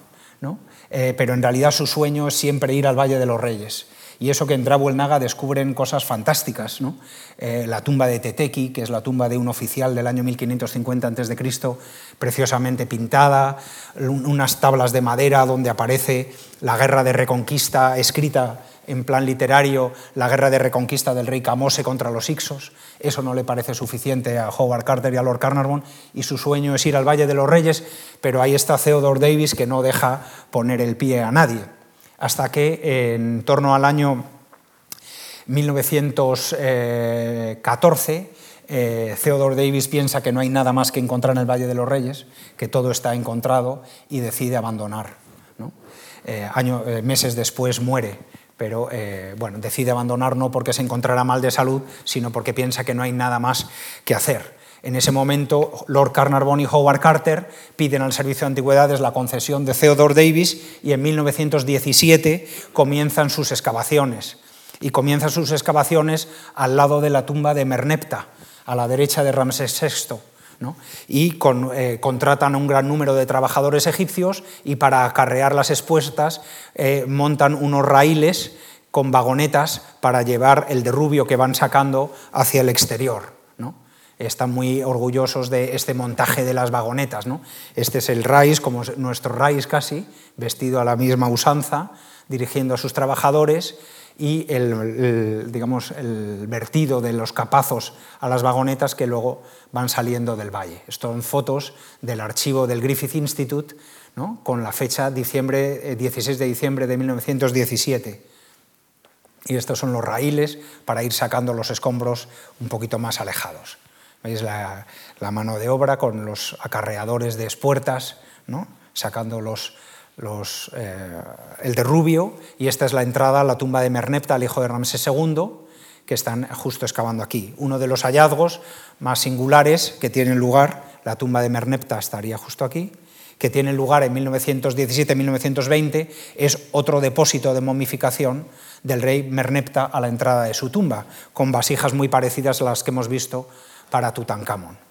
Speaker 2: eh, pero en realidad su sueño es siempre ir al Valle de los Reyes. Y eso que en Drabu el Naga descubren cosas fantásticas. Eh, la tumba de Teteki, que es la tumba de un oficial del año 1550 a.C., preciosamente pintada, unas tablas de madera donde aparece la guerra de reconquista escrita en plan literario la guerra de reconquista del rey Camose contra los Ixos. Eso no le parece suficiente a Howard Carter y a Lord Carnarvon y su sueño es ir al Valle de los Reyes, pero ahí está Theodore Davis que no deja poner el pie a nadie. Hasta que en torno al año 1914, eh, Theodore Davis piensa que no hay nada más que encontrar en el Valle de los Reyes, que todo está encontrado y decide abandonar. Eh, eh, meses después muere, pero bueno, decide abandonar no porque se encontrara mal de salud, sino porque piensa que no hay nada más que hacer. En ese momento, Lord Carnarvon y Howard Carter piden al Servicio de Antigüedades la concesión de Theodore Davis y en 1917 comienzan sus excavaciones. Y comienzan sus excavaciones al lado de la tumba de Merneptah, a la derecha de Ramsés VI. Y eh, contratan a un gran número de trabajadores egipcios y para acarrear las expuestas eh, montan unos raíles con vagonetas para llevar el derrubio que van sacando hacia el exterior. Están muy orgullosos de este montaje de las vagonetas. Este es el raíz, como nuestro raíz casi, vestido a la misma usanza, dirigiendo a sus trabajadores y el, digamos, el vertido de los capazos a las vagonetas que luego van saliendo del valle. Esto son fotos del archivo del Griffith Institute con la fecha diciembre, 16 eh, de diciembre de 1917. Y estos son los raíles para ir sacando los escombros un poquito más alejados. Veis la, mano de obra con los acarreadores de espuertas, ¿no? sacando los, eh, el de Rubio, y esta es la entrada a la tumba de Merneptah, el hijo de Ramsés II, que están justo excavando aquí. Uno de los hallazgos más singulares que tienen lugar, la tumba de Merneptah estaría justo aquí, que tiene lugar en 1917-1920, es otro depósito de momificación del rey Merneptah a la entrada de su tumba, con vasijas muy parecidas a las que hemos visto para Tutankamón.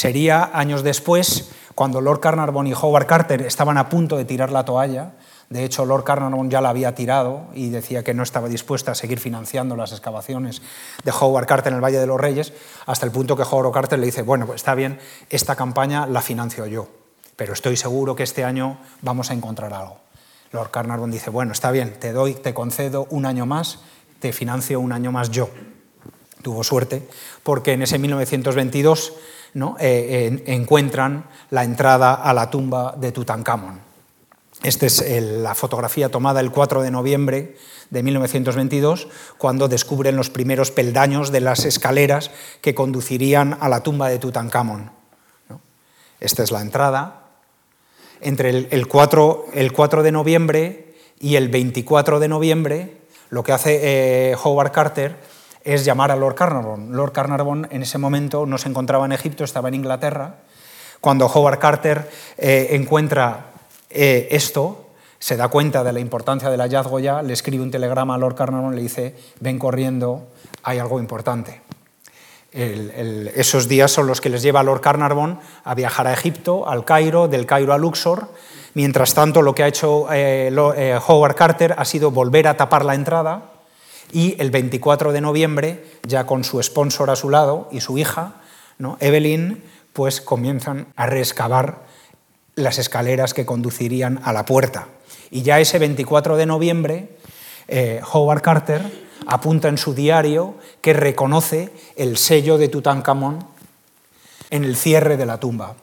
Speaker 2: Sería años después cuando Lord Carnarvon y Howard Carter estaban a punto de tirar la toalla. De hecho, Lord Carnarvon ya la había tirado y decía que no estaba dispuesta a seguir financiando las excavaciones de Howard Carter en el Valle de los Reyes, hasta el punto que Howard Carter le dice, bueno, pues está bien, esta campaña la financio yo, pero estoy seguro que este año vamos a encontrar algo. Lord Carnarvon dice, bueno, está bien, te doy, te concedo un año más, te financio un año más yo. Tuvo suerte porque en ese 1922 eh, encuentran la entrada a la tumba de Tutankamón. Esta es la fotografía tomada el 4 de noviembre de 1922, cuando descubren los primeros peldaños de las escaleras que conducirían a la tumba de Tutankamón. Esta es la entrada. Entre el, 4, de noviembre y el 24 de noviembre, lo que hace eh, Howard Carter es llamar a Lord Carnarvon. Lord Carnarvon en ese momento no se encontraba en Egipto, estaba en Inglaterra. Cuando Howard Carter eh, encuentra eh, esto, se da cuenta de la importancia del hallazgo ya, le escribe un telegrama a Lord Carnarvon, le dice, ven corriendo, hay algo importante. esos días son los que les lleva a Lord Carnarvon a viajar a Egipto, al Cairo, del Cairo a Luxor. Mientras tanto, lo que ha hecho eh, Howard Carter ha sido volver a tapar la entrada, y el 24 de noviembre, ya con su sponsor a su lado y su hija, ¿no? Evelyn, pues comienzan a reexcavar las escaleras que conducirían a la puerta. Y ya ese 24 de noviembre, eh, Howard Carter apunta en su diario que reconoce el sello de Tutankamón en el cierre de la tumba.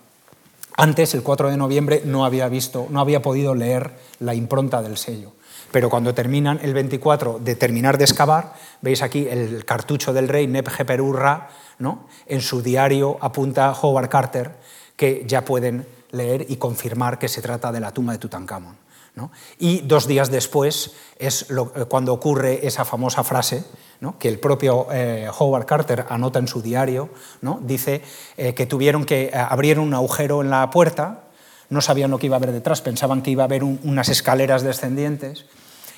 Speaker 2: Antes, el 4 de noviembre, no había visto, no había podido leer la impronta del sello. Pero cuando terminan el 24 de terminar de excavar, veis aquí el cartucho del rey Neb Perurra, ¿no? en su diario apunta Howard Carter que ya pueden leer y confirmar que se trata de la tumba de Tutankamón. Y dos días después es eh, cuando ocurre esa famosa frase que el propio eh, Howard Carter anota en su diario, ¿no? dice eh, que tuvieron que abrir un agujero en la puerta no sabían lo que iba a haber detrás, pensaban que iba a haber unas escaleras descendientes,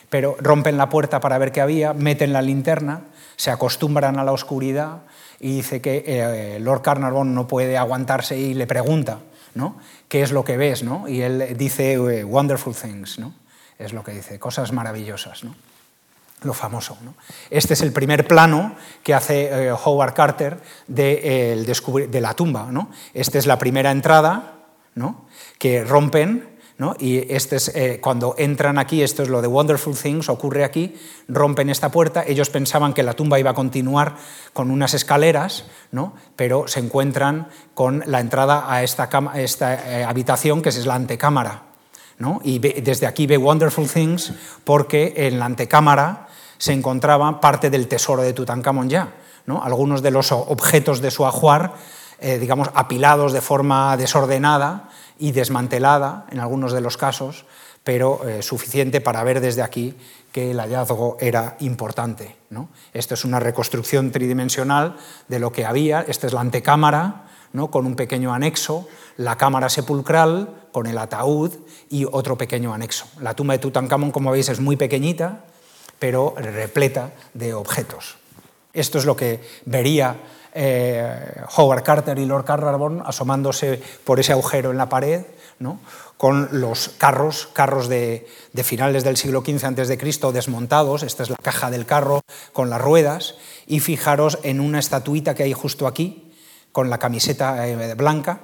Speaker 2: pero rompen la puerta para ver qué había, meten la linterna, se acostumbran a la oscuridad y dice que eh, Lord Carnarvon no puede aguantarse y le pregunta, ¿no? ¿Qué es lo que ves? ¿no? Y él dice eh, wonderful things, ¿no? Es lo que dice, cosas maravillosas, ¿no? Lo famoso. ¿no? Este es el primer plano que hace eh, Howard Carter de, de la tumba. ¿no? Esta es la primera entrada, ¿no? Que rompen Y este es, eh, cuando entran aquí, esto es lo de Wonderful Things, ocurre aquí, rompen esta puerta, ellos pensaban que la tumba iba a continuar con unas escaleras, ¿no? pero se encuentran con la entrada a esta, esta eh, habitación, que es la antecámara. ¿no? Y desde aquí ve Wonderful Things porque en la antecámara se encontraba parte del tesoro de Tutankamón ya. ¿no? Algunos de los objetos de su ajuar, eh, digamos, apilados de forma desordenada, y desmantelada en algunos de los casos, pero eh, suficiente para ver desde aquí que el hallazgo era importante. ¿no? Esto es una reconstrucción tridimensional de lo que había. Esta es la antecámara, ¿no? con un pequeño anexo, la cámara sepulcral con el ataúd y otro pequeño anexo. La tumba de Tutankamón, como veis, es muy pequeñita, pero repleta de objetos. Esto es lo que vería eh, Howard Carter y Lord Carnarvon asomándose por ese agujero en la pared, ¿no? con los carros, carros de, finales del siglo XV a.C. desmontados, esta es la caja del carro con las ruedas, y fijaros en una estatuita que hay justo aquí, con la camiseta eh, blanca,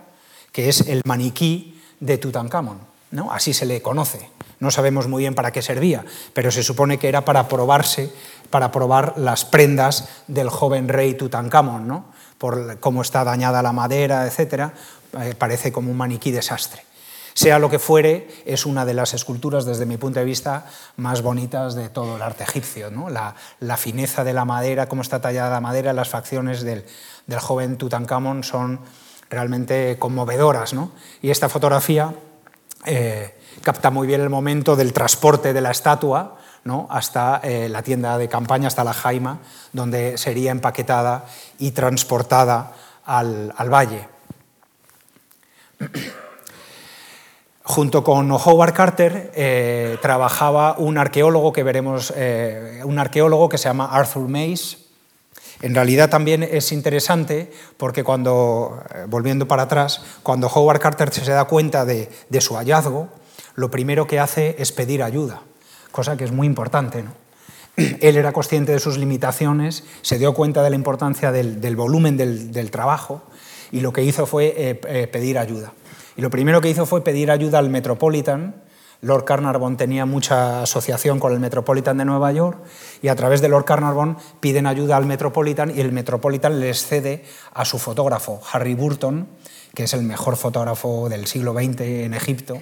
Speaker 2: que es el maniquí de Tutankamón, ¿no? así se le conoce. No sabemos muy bien para qué servía, pero se supone que era para probarse para probar las prendas del joven rey Tutankamón, ¿no? por cómo está dañada la madera, etc., eh, parece como un maniquí desastre. Sea lo que fuere, es una de las esculturas, desde mi punto de vista, más bonitas de todo el arte egipcio. ¿no? La, fineza de la madera, cómo está tallada la madera, las facciones del, joven Tutankamón son realmente conmovedoras. ¿no? Y esta fotografía eh, capta muy bien el momento del transporte de la estatua, hasta eh, la tienda de campaña, hasta la Jaima, donde sería empaquetada y transportada al, valle. Junto con Howard Carter eh, trabajaba un arqueólogo que veremos, eh, un arqueólogo que se llama Arthur Mays. En realidad también es interesante porque cuando, volviendo para atrás, cuando Howard Carter se da cuenta de su hallazgo, lo primero que hace es pedir ayuda cosa que es muy importante. ¿no? Él era consciente de sus limitaciones, se dio cuenta de la importancia del, volumen del, trabajo y lo que hizo fue eh, eh, pedir ayuda. Y lo primero que hizo fue pedir ayuda al Metropolitan. Lord Carnarvon tenía mucha asociación con el Metropolitan de Nueva York y a través de Lord Carnarvon piden ayuda al Metropolitan y el Metropolitan les cede a su fotógrafo, Harry Burton, que es el mejor fotógrafo del siglo XX en Egipto,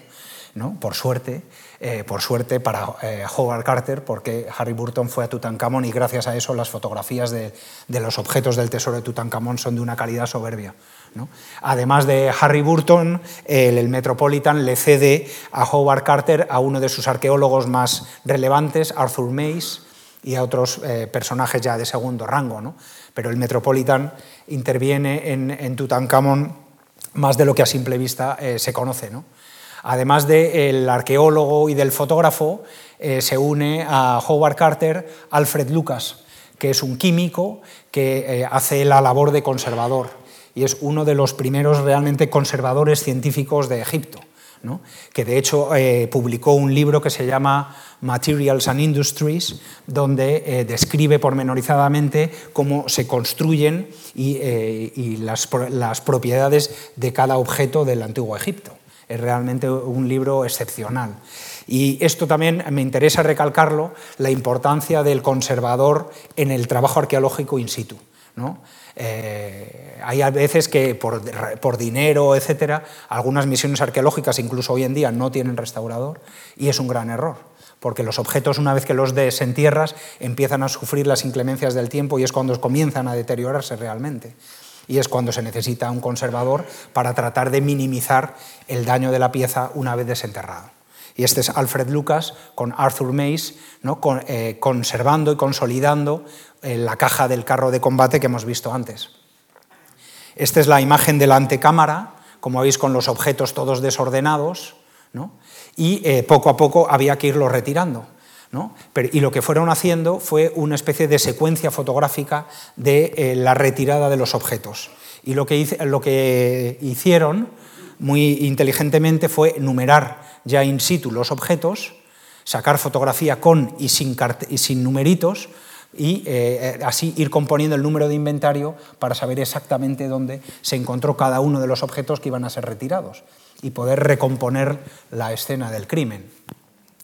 Speaker 2: ¿no? por suerte, eh, por suerte para eh, Howard Carter, porque Harry Burton fue a Tutankamón y gracias a eso las fotografías de, los objetos del tesoro de Tutankamón son de una calidad soberbia. Además de Harry Burton, el, Metropolitan le cede a Howard Carter a uno de sus arqueólogos más relevantes, Arthur Mays, y a otros eh, personajes ya de segundo rango. Pero el Metropolitan interviene en, en Tutankamón más de lo que a simple vista se conoce. ¿no? Además del arqueólogo y del fotógrafo, eh, se une a Howard Carter Alfred Lucas, que es un químico que eh, hace la labor de conservador y es uno de los primeros realmente conservadores científicos de Egipto. que de hecho eh, publicó un libro que se llama Materials and Industries, donde describe pormenorizadamente cómo se construyen y, las propiedades de cada objeto del antiguo Egipto. Es realmente un libro excepcional. Y esto también me interesa recalcarlo, la importancia del conservador en el trabajo arqueológico in situ. ¿no? Eh, hay a veces que por, por, dinero, etcétera, algunas misiones arqueológicas, incluso hoy en día, no tienen restaurador y es un gran error, porque los objetos, una vez que los desentierras, empiezan a sufrir las inclemencias del tiempo y es cuando comienzan a deteriorarse realmente y es cuando se necesita un conservador para tratar de minimizar el daño de la pieza una vez desenterrado. Y este es Alfred Lucas con Arthur Mays. Eh, conservando y consolidando eh, la caja del carro de combate que hemos visto antes. Esta es la imagen de la antecámara, como veis con los objetos todos desordenados, y eh, poco a poco había que irlos retirando y lo que fueron haciendo fue una especie de secuencia fotográfica de eh, la retirada de los objetos. Y lo que, hicieron muy inteligentemente fue numerar ya in situ los objetos, sacar fotografía con y sin, y numeritos, y eh, así ir componiendo el número de inventario para saber exactamente dónde se encontró cada uno de los objetos que iban a ser retirados. y poder recomponer la escena del crimen.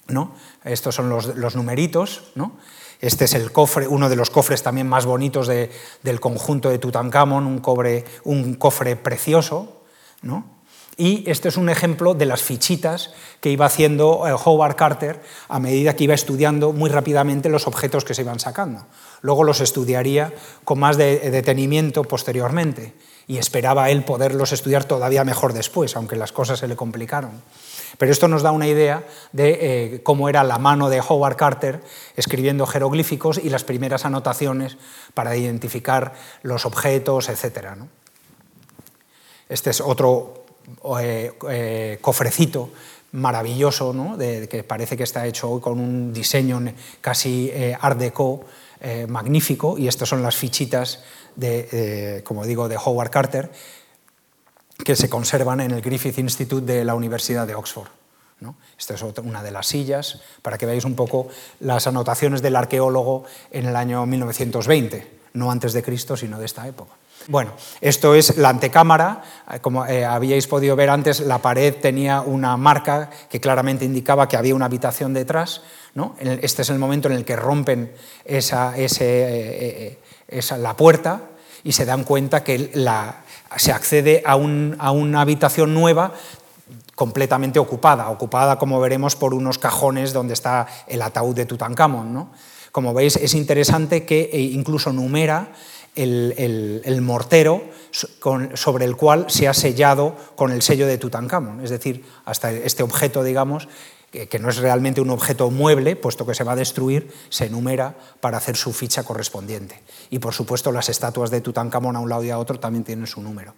Speaker 2: ¿No? Estos son los, numeritos. ¿no? Este es el cofre, uno de los cofres también más bonitos del conjunto de Tutankamón, un, cofre precioso. ¿no? Y este es un ejemplo de las fichitas que iba haciendo eh, Howard Carter a medida que iba estudiando muy rápidamente los objetos que se iban sacando. Luego los estudiaría con más detenimiento posteriormente y esperaba él poderlos estudiar todavía mejor después, aunque las cosas se le complicaron. Pero esto nos da una idea de eh, cómo era la mano de Howard Carter escribiendo jeroglíficos y las primeras anotaciones para identificar los objetos, etc. Este es otro eh, eh, cofrecito maravilloso, que parece que está hecho con un diseño casi art deco magnífico, y estas son las fichitas, de, como digo, de Howard Carter, que se conservan en el Griffith Institute de la Universidad de Oxford. Esta es una de las sillas, para que veáis un poco las anotaciones del arqueólogo en el año 1920, no antes de Cristo, sino de esta época. Bueno, esto es la antecámara. Como eh, habíais podido ver antes, la pared tenía una marca que claramente indicaba que había una habitación detrás. Este es el momento en el que rompen esa, eh, eh, la puerta y se dan cuenta que se accede a, una habitación nueva completamente ocupada, ocupada, como veremos, por unos cajones donde está el ataúd de Tutankamón. Como veis, es interesante que incluso numera el, mortero sobre el cual se ha sellado con el sello de Tutankamón, es decir, hasta este objeto, digamos, que no es realmente un objeto mueble, puesto que se va a destruir, se enumera para hacer su ficha correspondiente. Y por supuesto las estatuas de Tutankamón a un lado y a otro también tienen su número.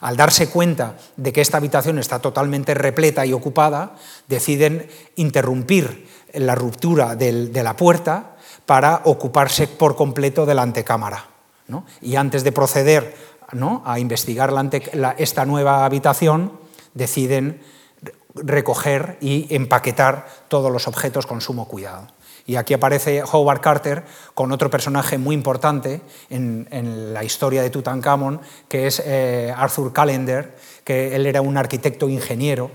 Speaker 2: Al darse cuenta de que esta habitación está totalmente repleta y ocupada, deciden interrumpir la ruptura de la puerta para ocuparse por completo de la antecámara. Y antes de proceder a investigar esta nueva habitación, deciden recoger y empaquetar todos los objetos con sumo cuidado. Y aquí aparece Howard Carter con otro personaje muy importante en, la historia de Tutankamón, que es eh, Arthur Callender, que él era un arquitecto ingeniero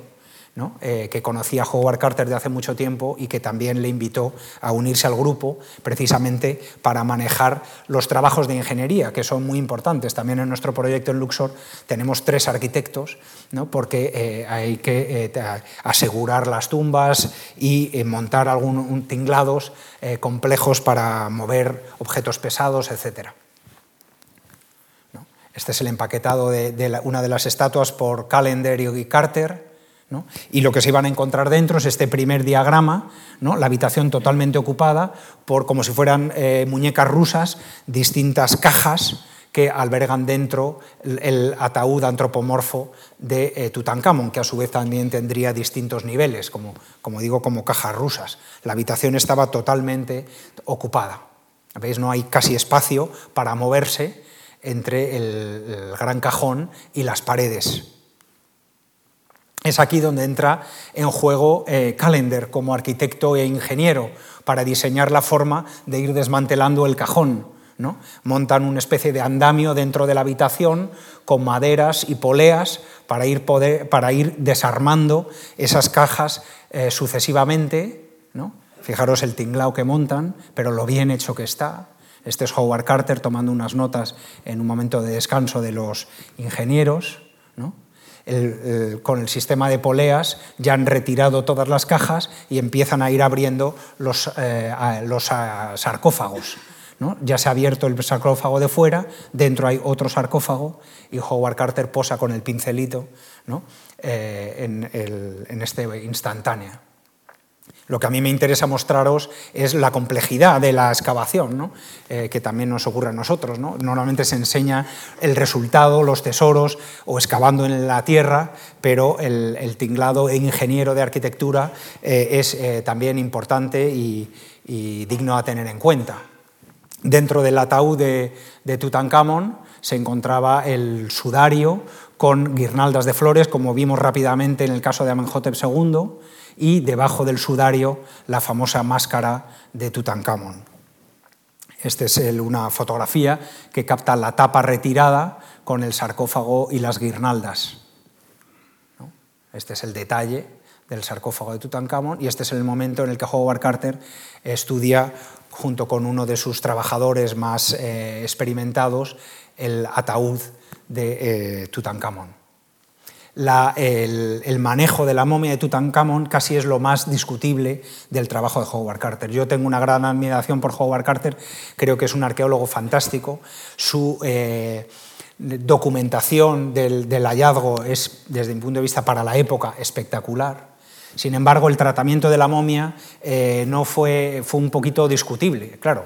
Speaker 2: eh, que conocía a Howard Carter de hace mucho tiempo y que también le invitó a unirse al grupo precisamente para manejar los trabajos de ingeniería, que son muy importantes. También en nuestro proyecto en Luxor tenemos tres arquitectos, porque eh, hay que eh, asegurar las tumbas y montar algunos tinglados complejos para mover objetos pesados, etc. Este es el empaquetado de, una de las estatuas por Callender y Carter. Y lo que se iban a encontrar dentro es este primer diagrama, ¿no? la habitación totalmente ocupada por, como si fueran eh, muñecas rusas, distintas cajas que albergan dentro el, ataúd antropomorfo de eh, Tutankamón, que a su vez también tendría distintos niveles, como, como digo, como cajas rusas. La habitación estaba totalmente ocupada. ¿Veis? No hay casi espacio para moverse entre el gran cajón y las paredes es aquí donde entra en juego eh, Callender como arquitecto e ingeniero para diseñar la forma de ir desmantelando el cajón. ¿no? Montan una especie de andamio dentro de la habitación con maderas y poleas para ir, para ir desarmando esas cajas eh, sucesivamente. ¿no? Fijaros el tinglao que montan, pero lo bien hecho que está. Este es Howard Carter tomando unas notas en un momento de descanso de los ingenieros. ¿no? Con el sistema de poleas ya han retirado todas las cajas y empiezan a ir abriendo los, eh, los sarcófagos. Ya se ha abierto el sarcófago de fuera, dentro hay otro sarcófago y Howard Carter posa con el pincelito eh, en, en este instantáneo. Lo que a mí me interesa mostraros es la complejidad de la excavación, eh, que también nos ocurre a nosotros. Normalmente se enseña el resultado, los tesoros, o excavando en la tierra, pero el, tinglado e ingeniero de arquitectura eh, es eh, también importante y, digno a tener en cuenta. Dentro del ataúd de, de Tutankamón se encontraba el sudario con guirnaldas de flores, como vimos rápidamente en el caso de Amenhotep II y debajo del sudario la famosa máscara de Tutankamón. Esta es una fotografía que capta la tapa retirada con el sarcófago y las guirnaldas. Este es el detalle del sarcófago de Tutankamón y este es el momento en el que Howard Carter estudia junto con uno de sus trabajadores más eh, experimentados el ataúd de eh, Tutankamón. El, manejo de la momia de Tutankamón casi es lo más discutible del trabajo de Howard Carter. Yo tengo una gran admiración por Howard Carter, creo que es un arqueólogo fantástico. Su eh, documentación del, hallazgo es, desde mi punto de vista, para la época espectacular. Sin embargo, el tratamiento de la momia eh, no fue, fue, un poquito discutible, claro.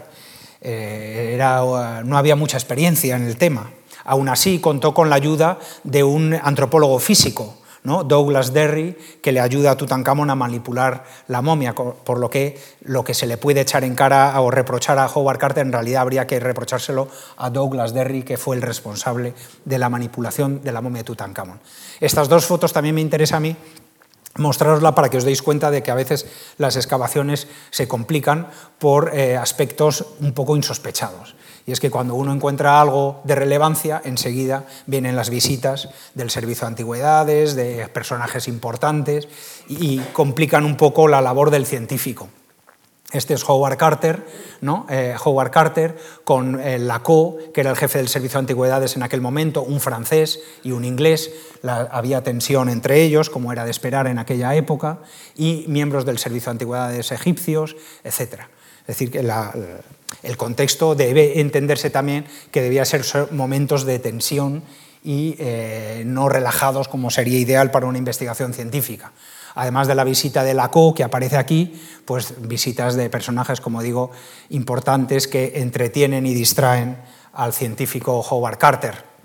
Speaker 2: no había mucha experiencia en el tema. Aún así, contó con la ayuda de un antropólogo físico. Douglas Derry, que le ayuda a Tutankamón a manipular la momia, por lo que lo que se le puede echar en cara o reprochar a Howard Carter, en realidad habría que reprochárselo a Douglas Derry, que fue el responsable de la manipulación de la momia de Tutankamón. Estas dos fotos también me interesan a mí mostrarosla para que os deis cuenta de que a veces las excavaciones se complican por eh, aspectos un poco insospechados. Y es que cuando uno encuentra algo de relevancia, enseguida vienen las visitas del Servicio de Antigüedades, de personajes importantes, y complican un poco la labor del científico. Este es Howard Carter, ¿no? Eh, Howard Carter con eh, Laco, que era el jefe del Servicio de Antigüedades en aquel momento, un francés y un inglés. había tensión entre ellos, como era de esperar en aquella época, y miembros del Servicio de Antigüedades egipcios, etc. Es decir, que el contexto debe entenderse también que debía ser momentos de tensión y eh, no relajados como sería ideal para una investigación científica. Además de la visita de Laco, que aparece aquí, pues visitas de personajes, como digo, importantes que entretienen y distraen al científico Howard Carter.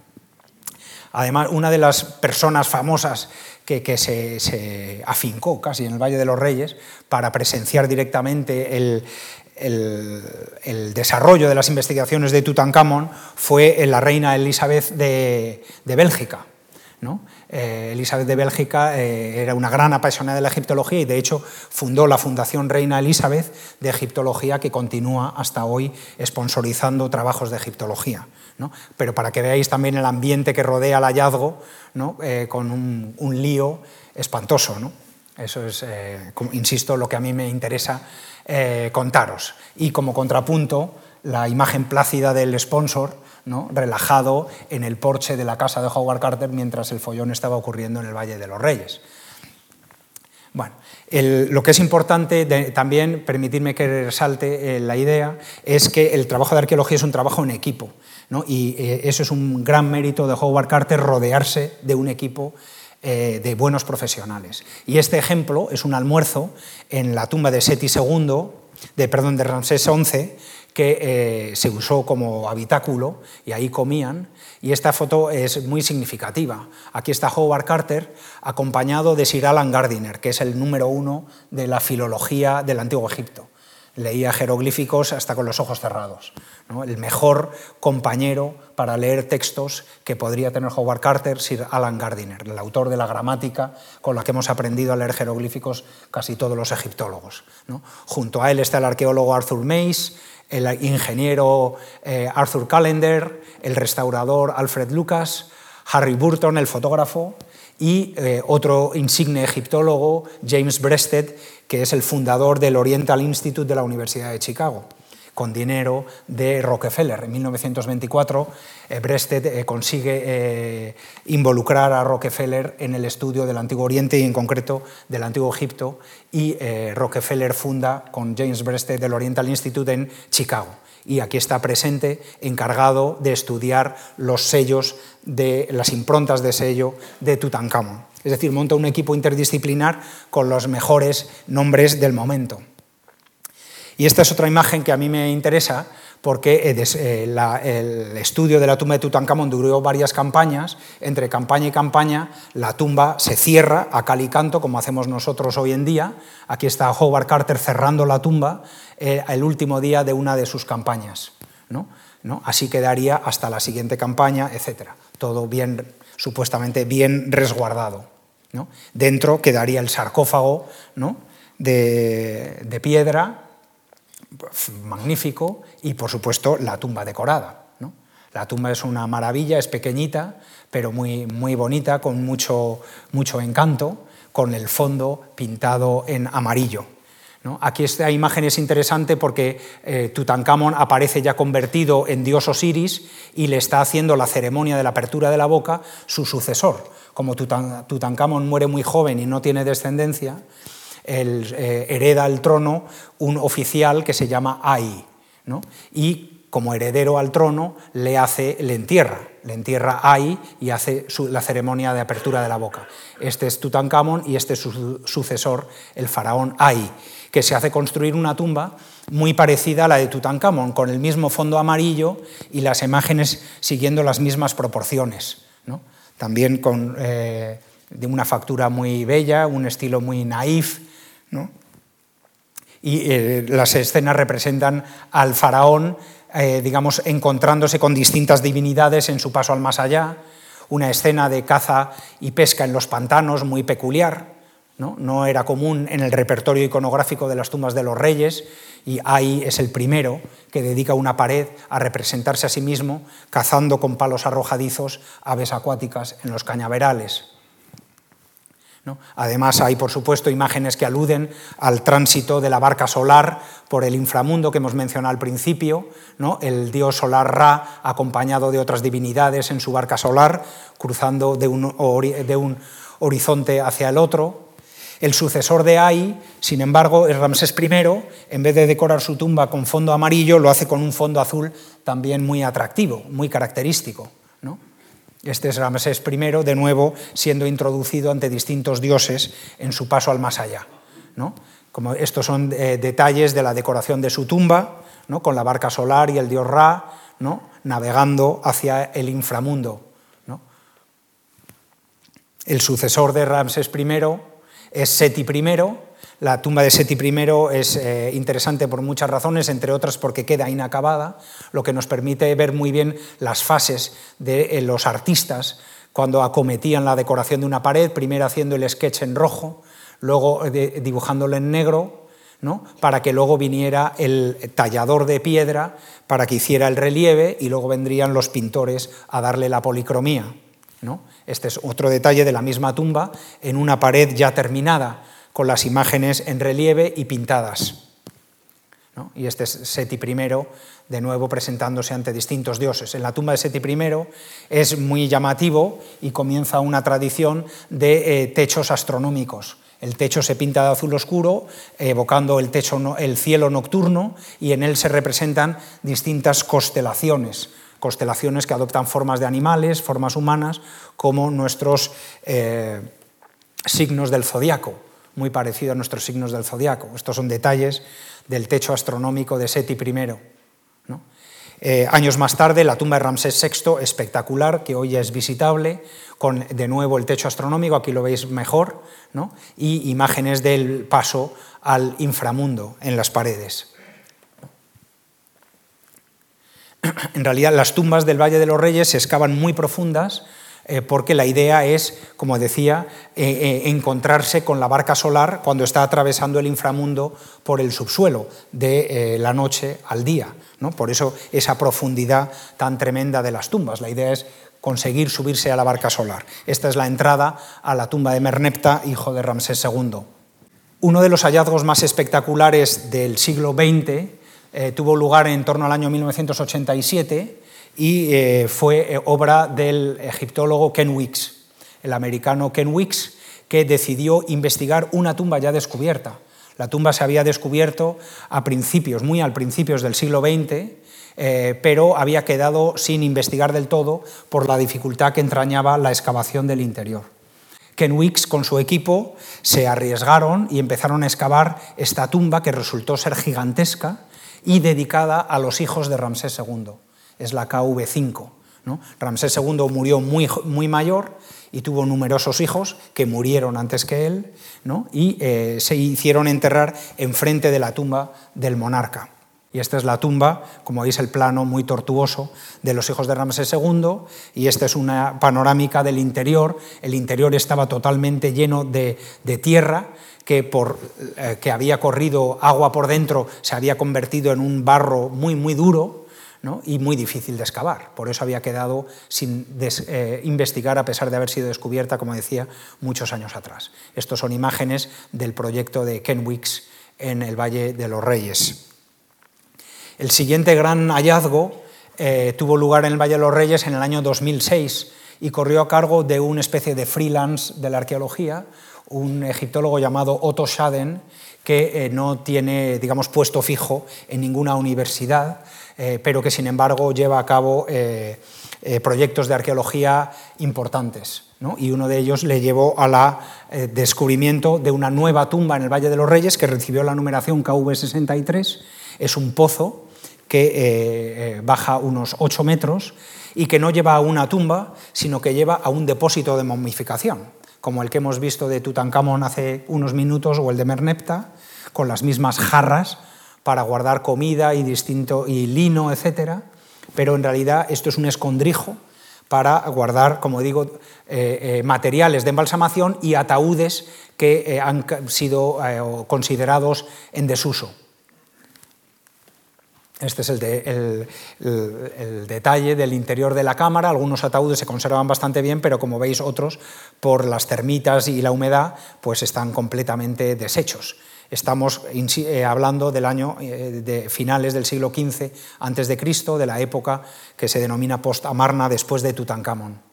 Speaker 2: Además, una de las personas famosas que, se, afincó casi en el Valle de los Reyes para presenciar directamente el, el, desarrollo de las investigaciones de Tutankamón fue la reina Elizabeth de, Bélgica. ¿no? Eh, Elizabeth de Bélgica eh, era una gran apasionada de la egiptología y de hecho fundó la Fundación Reina Elizabeth de Egiptología que continúa hasta hoy sponsorizando trabajos de egiptología. Pero para que veáis también el ambiente que rodea el hallazgo. Eh, con un, un, lío espantoso. ¿No? Eso es, insisto, lo que a mí me interesa eh, contaros. Y como contrapunto, la imagen plácida del sponsor, ¿no? relajado en el porche de la casa de Howard Carter mientras el follón estaba ocurriendo en el Valle de los Reyes. Bueno, lo que es importante también, permitirme que resalte eh, la idea, es que el trabajo de arqueología es un trabajo en equipo. Y eh, eso es un gran mérito de Howard Carter, rodearse de un equipo eh, de buenos profesionales. Y este ejemplo es un almuerzo en la tumba de Seti II, de, perdón, de Ramsés XI, que eh, se usó como habitáculo y ahí comían. Y esta foto es muy significativa. Aquí está Howard Carter acompañado de Sir Alan Gardiner, que es el número uno de la filología del Antiguo Egipto leía jeroglíficos hasta con los ojos cerrados. El mejor compañero para leer textos que podría tener Howard Carter, Sir Alan Gardiner, el autor de la gramática con la que hemos aprendido a leer jeroglíficos casi todos los egiptólogos. Junto a él está el arqueólogo Arthur Mace, el ingeniero eh, Arthur Callender, el restaurador Alfred Lucas, Harry Burton, el fotógrafo, y eh, otro insigne egiptólogo, James Breasted, que es el fundador del Oriental Institute de la Universidad de Chicago, con dinero de Rockefeller. En 1924, eh, Breasted eh, consigue eh, involucrar a Rockefeller en el estudio del Antiguo Oriente y en concreto del Antiguo Egipto, y Rockefeller funda con James Breasted el Oriental Institute en Chicago y aquí está presente, encargado de estudiar los sellos de las improntas de sello de Tutankamón. Es decir, monta un equipo interdisciplinar con los mejores nombres del momento. Y esta es otra imagen que a mí me interesa porque eh, eh, el estudio de la tumba de Tutankamón duró varias campañas. Entre campaña y campaña, la tumba se cierra a cal y canto, como hacemos nosotros hoy en día. Aquí está Howard Carter cerrando la tumba eh, el último día de una de sus campañas. Así quedaría hasta la siguiente campaña, etc. Todo bien supuestamente bien resguardado. Dentro quedaría el sarcófago de, piedra, magnífico, y por supuesto la tumba decorada. La tumba es una maravilla, es pequeñita, pero muy, muy bonita, con mucho, mucho encanto. con el fondo pintado en amarillo. Aquí esta imagen es interesante porque eh, Tutankamón aparece ya convertido en dios Osiris y le está haciendo la ceremonia de la apertura de la boca su sucesor. Como Tutankamón muere muy joven y no tiene descendencia, eh, hereda el trono un oficial que se llama Ai. Y como heredero al trono le, hace, le entierra, le entierra Ai y hace la ceremonia de apertura de la boca. Este es Tutankamón y este es su sucesor, el faraón Ai que se hace construir una tumba muy parecida a la de Tutankamón, con el mismo fondo amarillo y las imágenes siguiendo las mismas proporciones. También con, eh, de una factura muy bella, un estilo muy naif. Y eh, las escenas representan al faraón, eh, digamos, encontrándose con distintas divinidades en su paso al más allá, una escena de caza y pesca en los pantanos muy peculiar ¿no? era común en el repertorio iconográfico de las tumbas de los reyes y ahí es el primero que dedica una pared a representarse a sí mismo cazando con palos arrojadizos aves acuáticas en los cañaverales. Además hay, por supuesto, imágenes que aluden al tránsito de la barca solar por el inframundo que hemos mencionado al principio, el dios solar Ra acompañado de otras divinidades en su barca solar, cruzando de un horizonte hacia el otro, el sucesor de Ai, sin embargo, es Ramsés I, en vez de decorar su tumba con fondo amarillo, lo hace con un fondo azul también muy atractivo, muy característico. Este es Ramsés I, de nuevo, siendo introducido ante distintos dioses en su paso al más allá. Como estos son eh, detalles de la decoración de su tumba, con la barca solar y el dios Ra, navegando hacia el inframundo. El sucesor de Ramsés I es Seti I. La tumba de Seti I es eh, interesante por muchas razones, entre otras porque queda inacabada, lo que nos permite ver muy bien las fases de eh, los artistas cuando acometían la decoración de una pared, primero haciendo el sketch en rojo, luego eh, dibujándolo en negro, ¿no? para que luego viniera el tallador de piedra para que hiciera el relieve y luego vendrían los pintores a darle la policromía. ¿no? Este es otro detalle de la misma tumba, en una pared ya terminada, con las imágenes en relieve y pintadas. Y este es Seti I, de nuevo presentándose ante distintos dioses. En la tumba de Seti I es muy llamativo y comienza una tradición de eh, techos astronómicos. El techo se pinta de azul oscuro, evocando el, techo, el cielo nocturno, y en él se representan distintas constelaciones constelaciones que adoptan formas de animales, formas humanas, como nuestros eh, signos del zodiaco, muy parecido a nuestros signos del zodiaco. Estos son detalles del techo astronómico de Seti I. Eh, años más tarde, la tumba de Ramsés VI, espectacular, que hoy es visitable, con de nuevo el techo astronómico, aquí lo veis mejor, y imágenes del paso al inframundo en las paredes. en realidad las tumbas del Valle de los Reyes se excavan muy profundas eh, porque la idea es, como decía, eh, eh, encontrarse con la barca solar cuando está atravesando el inframundo por el subsuelo, de la noche al día. ¿no? Por eso esa profundidad tan tremenda de las tumbas. La idea es conseguir subirse a la barca solar. Esta es la entrada a la tumba de Merneptah, hijo de Ramsés II. Uno de los hallazgos más espectaculares del siglo XX tuvo lugar en torno al año 1987 y eh, fue eh, obra del egiptólogo Ken Weeks, el americano Ken Weeks, que decidió investigar una tumba ya descubierta. La tumba se había descubierto a principios, muy al principios del siglo XX, pero había quedado sin investigar del todo por la dificultad que entrañaba la excavación del interior. Ken Weeks con su equipo se arriesgaron y empezaron a excavar esta tumba que resultó ser gigantesca y dedicada a los hijos de Ramsés II. Es la KV5. ¿no? Ramsés II murió muy, muy mayor y tuvo numerosos hijos que murieron antes que él y eh, se hicieron enterrar enfrente de la tumba del monarca. Y esta es la tumba, como veis el plano muy tortuoso de los hijos de Ramsés II, y esta es una panorámica del interior. El interior estaba totalmente lleno de, de tierra, que, por, eh, que había corrido agua por dentro se había convertido en un barro muy, muy duro, y muy difícil de excavar. Por eso había quedado sin eh, investigar a pesar de haber sido descubierta, como decía, muchos años atrás. Estos son imágenes del proyecto de Kenwicks en el Valle de los Reyes. El siguiente gran hallazgo eh, tuvo lugar en el Valle de los Reyes en el año 2006 y corrió a cargo de una especie de freelance de la arqueología, un egiptólogo llamado Otto Schaden, que eh, no tiene, digamos, puesto fijo en ninguna universidad, eh, pero que sin embargo lleva a cabo proyectos de arqueología importantes. Y uno de ellos le llevó al descubrimiento de una nueva tumba en el Valle de los Reyes que recibió la numeración KV63. Es un pozo que eh, eh, baja unos 8 metros y que no lleva a una tumba, sino que lleva a un depósito de momificación, como el que hemos visto de Tutankamón hace unos minutos o el de Merneptah, con las mismas jarras para guardar comida y, distinto, y lino, etc. Pero en realidad esto es un escondrijo para guardar, como digo, eh, materiales de embalsamación y ataúdes que han sido considerados en desuso. Este es el, detalle del interior de la cámara. Algunos ataúdes se conservan bastante bien, pero como veis otros, por las termitas y la humedad, pues están completamente deshechos. Estamos eh, hablando del año eh, de finales del siglo XV antes de Cristo, de la época que se denomina post-Amarna después de Tutankamón.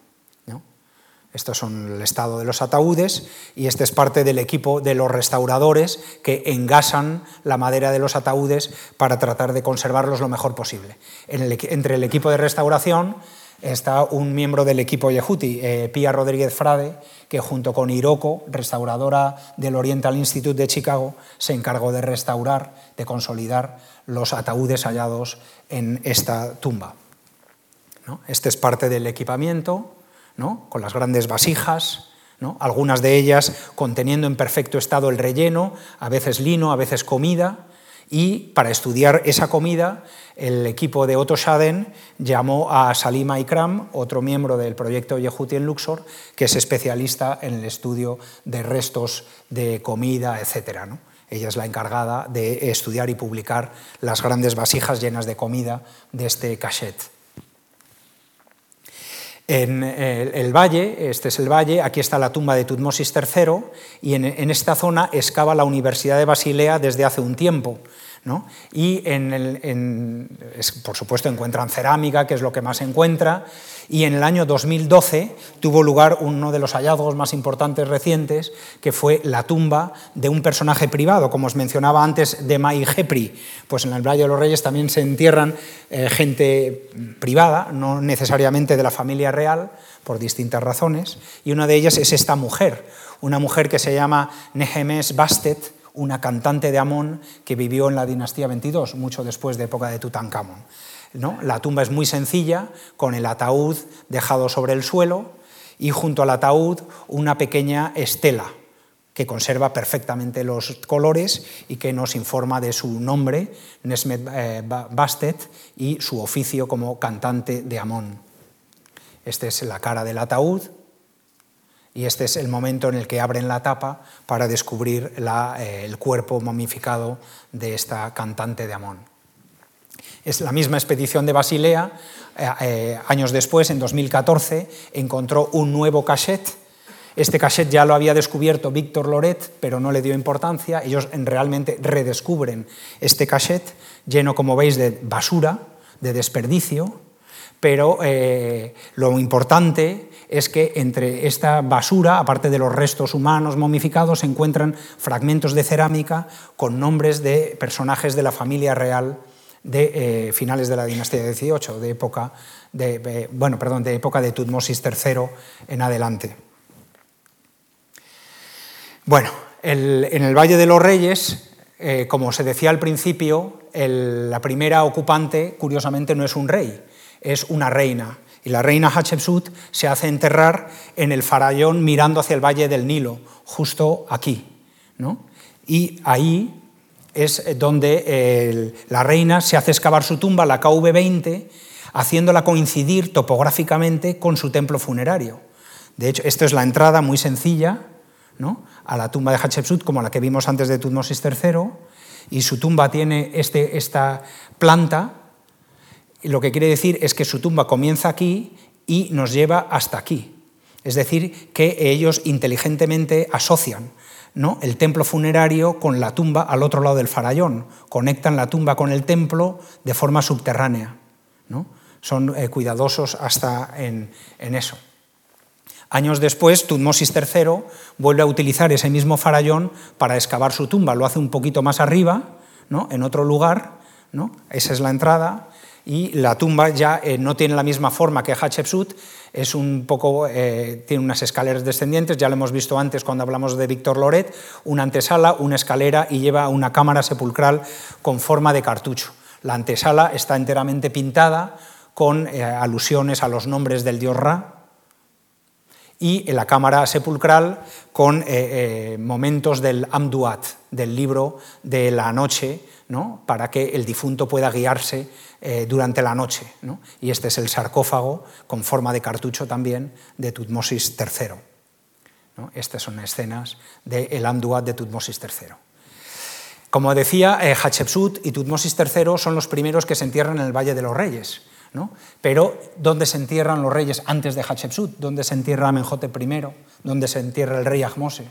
Speaker 2: Estos son el estado de los ataúdes y este es parte del equipo de los restauradores que engasan la madera de los ataúdes para tratar de conservarlos lo mejor posible. entre el equipo de restauración está un miembro del equipo Yehuti, eh, Pía Rodríguez Frade, que junto con Hiroko, restauradora del Oriental Institute de Chicago, se encargó de restaurar, de consolidar los ataúdes hallados en esta tumba. Este es parte del equipamiento con las grandes vasijas, algunas de ellas conteniendo en perfecto estado el relleno, a veces lino, a veces comida, y para estudiar esa comida, el equipo de Otto Schaden llamó a Salima Ikram, otro miembro del proyecto Yehuti en Luxor, que es especialista en el estudio de restos de comida, etc. Ella es la encargada de estudiar y publicar las grandes vasijas llenas de comida de este cachet. En el, valle, este es el valle, aquí está la tumba de Tutmosis III y en, esta zona excava la Universidad de Basilea desde hace un tiempo. Y por supuesto encuentran cerámica, que es lo que más se encuentra, y en el año 2012 tuvo lugar uno de los hallazgos más importantes recientes, que fue la tumba de un personaje privado, como os mencionaba antes, de Mai Gepri. Pues en el Valle de los Reyes también se entierran eh, gente privada, no necesariamente de la familia real, por distintas razones, y una de ellas es esta mujer, una mujer que se llama Nehemes Bastet, una cantante de Amón que vivió en la dinastía 22, mucho después de época de Tutankamón. La tumba es muy sencilla, con el ataúd dejado sobre el suelo y junto al ataúd una pequeña estela que conserva perfectamente los colores y que nos informa de su nombre, Nesmet eh, Bastet, y su oficio como cantante de Amón. Esta es la cara del ataúd y este es el momento en el que abren la tapa para descubrir eh, el cuerpo momificado de esta cantante de Amón. Es la misma expedición de Basilea, eh, eh, años después, en 2014, encontró un nuevo cachet. Este cachet ya lo había descubierto Víctor Loret, pero no le dio importancia. Ellos realmente redescubren este cachet lleno, como veis, de basura, de desperdicio, pero lo importante es que entre esta basura, aparte de los restos humanos momificados, se encuentran fragmentos de cerámica con nombres de personajes de la familia real de eh, finales de la dinastía XVIII, de época de, bueno, perdón, de época de Tutmosis III en adelante. Bueno, en el Valle de los Reyes, eh, como se decía al principio, la primera ocupante, curiosamente, no es un rey, es una reina. Y la reina Hatshepsut se hace enterrar en el farallón mirando hacia el Valle del Nilo, justo aquí. ¿no? Y ahí es donde la reina se hace excavar su tumba, la KV20, haciéndola coincidir topográficamente con su templo funerario. De hecho, esta es la entrada muy sencilla ¿no? a la tumba de Hatshepsut, como la que vimos antes de Tutmosis III, y su tumba tiene este, esta planta lo que quiere decir es que su tumba comienza aquí y nos lleva hasta aquí. Es decir, que ellos inteligentemente asocian ¿no? el templo funerario con la tumba al otro lado del farallón, conectan la tumba con el templo de forma subterránea. ¿no? Son eh, cuidadosos hasta en, eso. Años después, Tutmosis III vuelve a utilizar ese mismo farallón para excavar su tumba. Lo hace un poquito más arriba, ¿no? en otro lugar. ¿no? Esa es la entrada y la tumba ya eh, no tiene la misma forma que Hatshepsut, es un poco, eh, tiene unas escaleras descendientes, ya lo hemos visto antes cuando hablamos de Víctor Loret, una antesala, una escalera y lleva una cámara sepulcral con forma de cartucho. La antesala está enteramente pintada con eh, alusiones a los nombres del dios Ra, y en la cámara sepulcral con momentos del Amduat, del libro de la noche, ¿no? para que el difunto pueda guiarse eh, durante la noche. Y este es el sarcófago, con forma de cartucho también, de Tutmosis III. Estas son escenas del de Amduat de Tutmosis III. Como decía, eh, Hatshepsut y Tutmosis III son los primeros que se entierran en el Valle de los Reyes. Pero, ¿dónde se entierran los reyes antes de Hatshepsut? ¿Dónde se entierra Amenhotep I? ¿Dónde se entierra el rey Ahmose?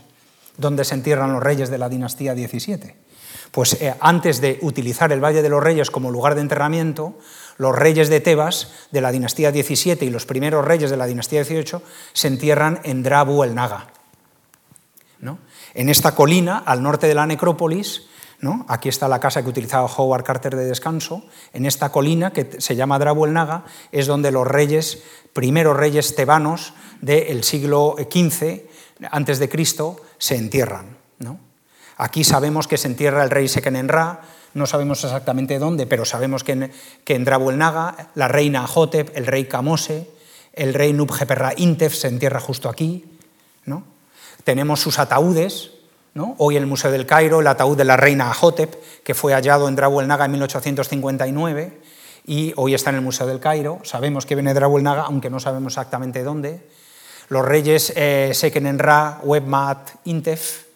Speaker 2: ¿Dónde se entierran los reyes de la dinastía XVII? Pues eh, antes de utilizar el Valle de los Reyes como lugar de enterramiento, los reyes de Tebas de la dinastía XVII y los primeros reyes de la dinastía XVIII se entierran en Drabu el Naga. En esta colina, al norte de la necrópolis, aquí está la casa que utilizaba Howard Carter de descanso, en esta colina que se llama Drabu el Naga es donde los reyes, primeros reyes tebanos del siglo XV antes de Cristo, se entierran. Aquí sabemos que se entierra el rey Sekenenra, no sabemos exactamente dónde, pero sabemos que en, que la reina Hotep, el rey Kamose, el rey Nubjeperra Intef se entierra justo aquí. ¿no? Tenemos sus ataúdes, ¿no? hoy el Museo del Cairo, el ataúd de la reina Hotep, que fue hallado en Naga en 1859 y hoy está en el Museo del Cairo. Sabemos que viene de aunque no sabemos exactamente dónde. Los reyes eh, Sekenenra, Webmat, Intef,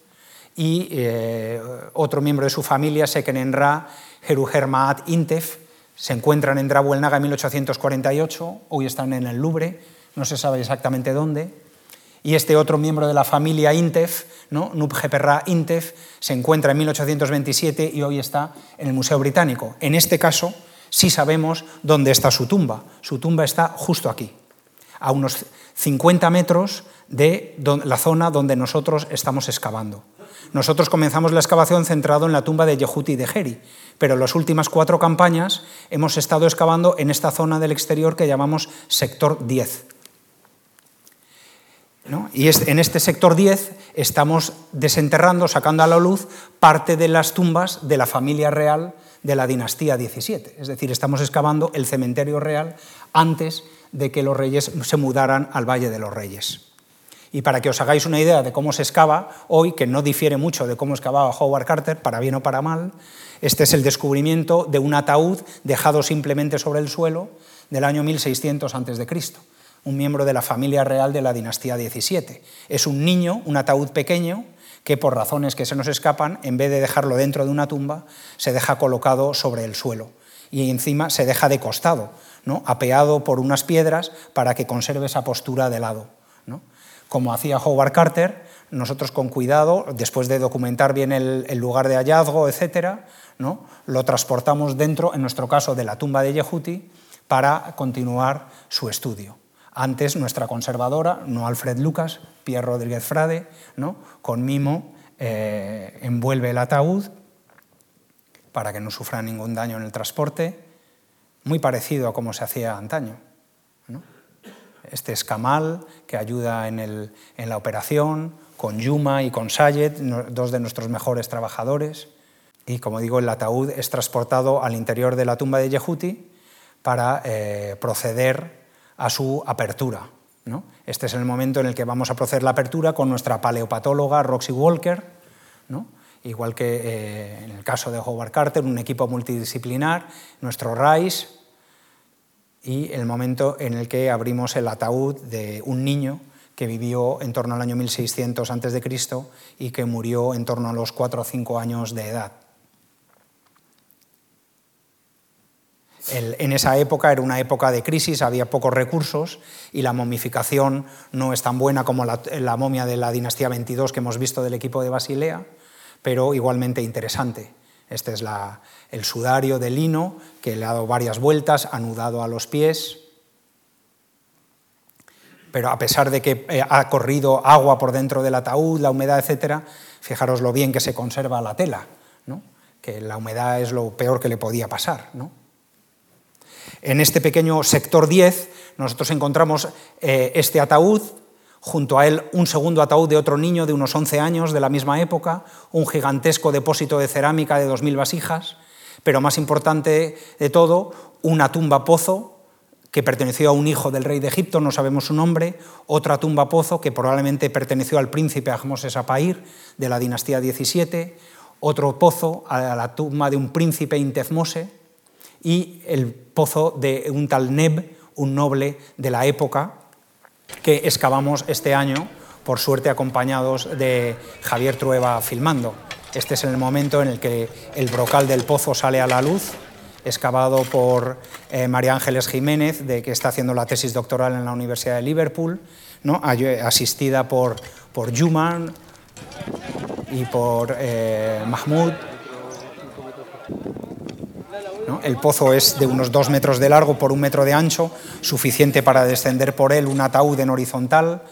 Speaker 2: y eh, otro miembro de su familia, Sekenenra Jerujermaat Intef, se encuentran en Drabuelnaga en 1848, hoy están en el Louvre, no se sabe exactamente dónde, y este otro miembro de la familia Intef, ¿no? Nubjeperra Intef, se encuentra en 1827 y hoy está en el Museo Británico. En este caso, sí sabemos dónde está su tumba. Su tumba está justo aquí, a unos 50 metros de la zona donde nosotros estamos excavando. Nosotros comenzamos la excavación centrado en la tumba de Yehuti de Geri, pero las últimas cuatro campañas hemos estado excavando en esta zona del exterior que llamamos sector 10. Y en este sector 10 estamos desenterrando, sacando a la luz parte de las tumbas de la familia real de la dinastía 17. Es decir, estamos excavando el cementerio real antes de que los reyes se mudaran al Valle de los Reyes. Y para que os hagáis una idea de cómo se excava hoy, que no difiere mucho de cómo excavaba Howard Carter, para bien o para mal, este es el descubrimiento de un ataúd dejado simplemente sobre el suelo del año 1600 a.C., un miembro de la familia real de la dinastía XVII. Es un niño, un ataúd pequeño, que por razones que se nos escapan, en vez de dejarlo dentro de una tumba, se deja colocado sobre el suelo y encima se deja de costado, ¿no? apeado por unas piedras para que conserve esa postura de lado como hacía Howard Carter, nosotros con cuidado, después de documentar bien el, lugar de hallazgo, etc., ¿no? lo transportamos dentro, en nuestro caso, de la tumba de Yehuti para continuar su estudio. Antes, nuestra conservadora, no Alfred Lucas, Pierre Rodríguez Frade, ¿no? con mimo eh, envuelve el ataúd para que no sufra ningún daño en el transporte, muy parecido a como se hacía antaño este escamal que ayuda en, la operación, con Yuma y con Sayed, dos de nuestros mejores trabajadores. Y como digo, el ataúd es transportado al interior de la tumba de Yehuti para eh, proceder a su apertura. Este es el momento en el que vamos a proceder la apertura con nuestra paleopatóloga Roxy Walker, igual que eh, en el caso de Howard Carter, un equipo multidisciplinar, nuestro RICE, y el momento en el que abrimos el ataúd de un niño que vivió en torno al año 1600 a.C. y que murió en torno a los 4 o 5 años de edad. en esa época era una época de crisis, había pocos recursos y la momificación no es tan buena como la, la momia de la dinastía 22 que hemos visto del equipo de Basilea, pero igualmente interesante. Este es el sudario de lino que le ha dado varias vueltas, anudado a los pies. Pero a pesar de que eh, ha corrido agua por dentro del ataúd, la humedad, etc., fijaros lo bien que se conserva la tela, que la humedad es lo peor que le podía pasar. En este pequeño sector 10 nosotros encontramos eh, este ataúd junto a él un segundo ataúd de otro niño de unos 11 años de la misma época, un gigantesco depósito de cerámica de 2.000 vasijas, pero más importante de todo, una tumba pozo que perteneció a un hijo del rey de Egipto, no sabemos su nombre, otra tumba pozo que probablemente perteneció al príncipe Ahmoses Apair de la dinastía 17, otro pozo a la tumba de un príncipe Intezmose y el pozo de un tal Neb, un noble de la época, que excavamos este año, por suerte acompañados de Javier Trueba filmando. Este es el momento en el que el brocal del pozo sale a la luz, excavado por eh, María Ángeles Jiménez, de que está haciendo la tesis doctoral en la Universidad de Liverpool, ¿no? asistida por, por Juman y por eh, Mahmoud el pozo es de unos dos metros de largo por un metro de ancho, suficiente para descender por él un ataúd en horizontal.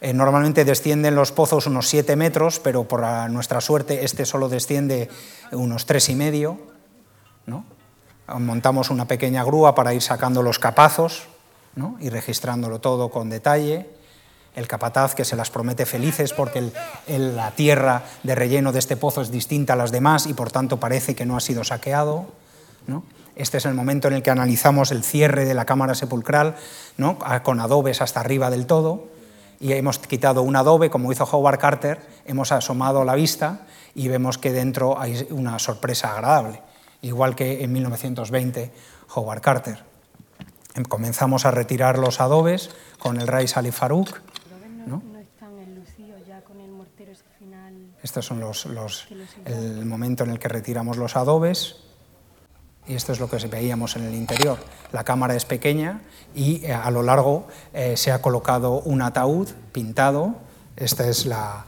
Speaker 2: Eh, normalmente descienden los pozos unos siete metros, pero por nuestra suerte este solo desciende unos tres y medio. Montamos una pequeña grúa para ir sacando los capazos y registrándolo todo con detalle. El capataz que se las promete felices porque la tierra de relleno de este pozo es distinta a las demás y por tanto parece que no ha sido saqueado. Este es el momento en el que analizamos el cierre de la cámara sepulcral con adobes hasta arriba del todo y hemos quitado un adobe, como hizo Howard Carter, hemos asomado la vista y vemos que dentro hay una sorpresa agradable, igual que en 1920 Howard Carter. Em, comenzamos a retirar los adobes con el Rais Ali Farouk. ¿no? Estos son los, el momento en el que retiramos los adobes y esto es lo que veíamos en el interior. La cámara es pequeña y eh, a lo largo eh, se ha colocado un ataúd pintado. Esta es la,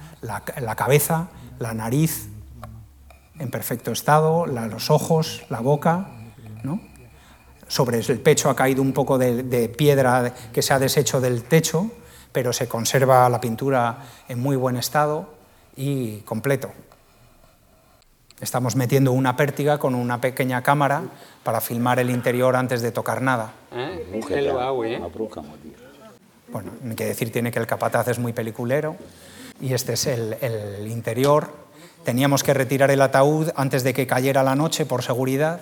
Speaker 2: cabeza, la nariz en perfecto estado, los ojos, la boca. Sobre el pecho ha caído un poco de piedra que se ha deshecho del techo, pero se conserva la pintura en muy buen estado y completo. Estamos metiendo una pértiga con una pequeña cámara para filmar el interior antes de tocar nada. ¿Eh? Bueno, hay que decir tiene que el capataz es muy peliculero y este es el, interior. Teníamos que retirar el ataúd antes de que cayera la noche por seguridad.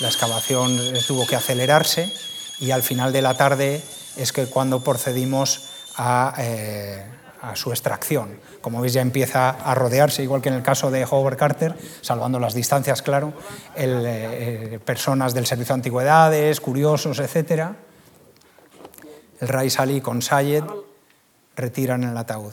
Speaker 2: La excavación tuvo que acelerarse y al final de la tarde es que cuando procedimos a... Eh, a su extracción. Como veis ya empieza a rodearse, igual que en el caso de Howard Carter, salvando las distancias, claro, el, eh, personas del servicio de antigüedades, curiosos, etc. El Rais Ali con Sayed retiran el ataúd.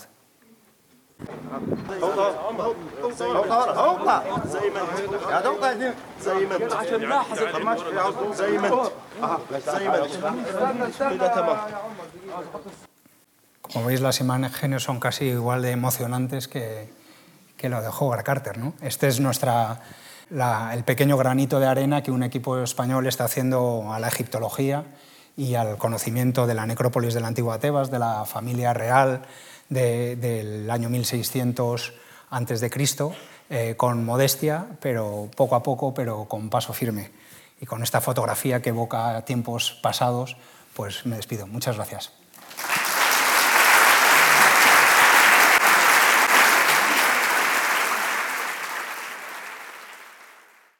Speaker 2: Como veis, las imágenes son casi igual de emocionantes que, que lo de Howard Carter. Este es nuestra, el pequeño granito de arena que un equipo español está haciendo a la egiptología y al conocimiento de la necrópolis de la antigua Tebas, de la familia real del año 1600 a.C., eh, con modestia, pero poco a poco, pero con paso firme. Y con esta fotografía que evoca tiempos pasados, pues me despido. Muchas gracias.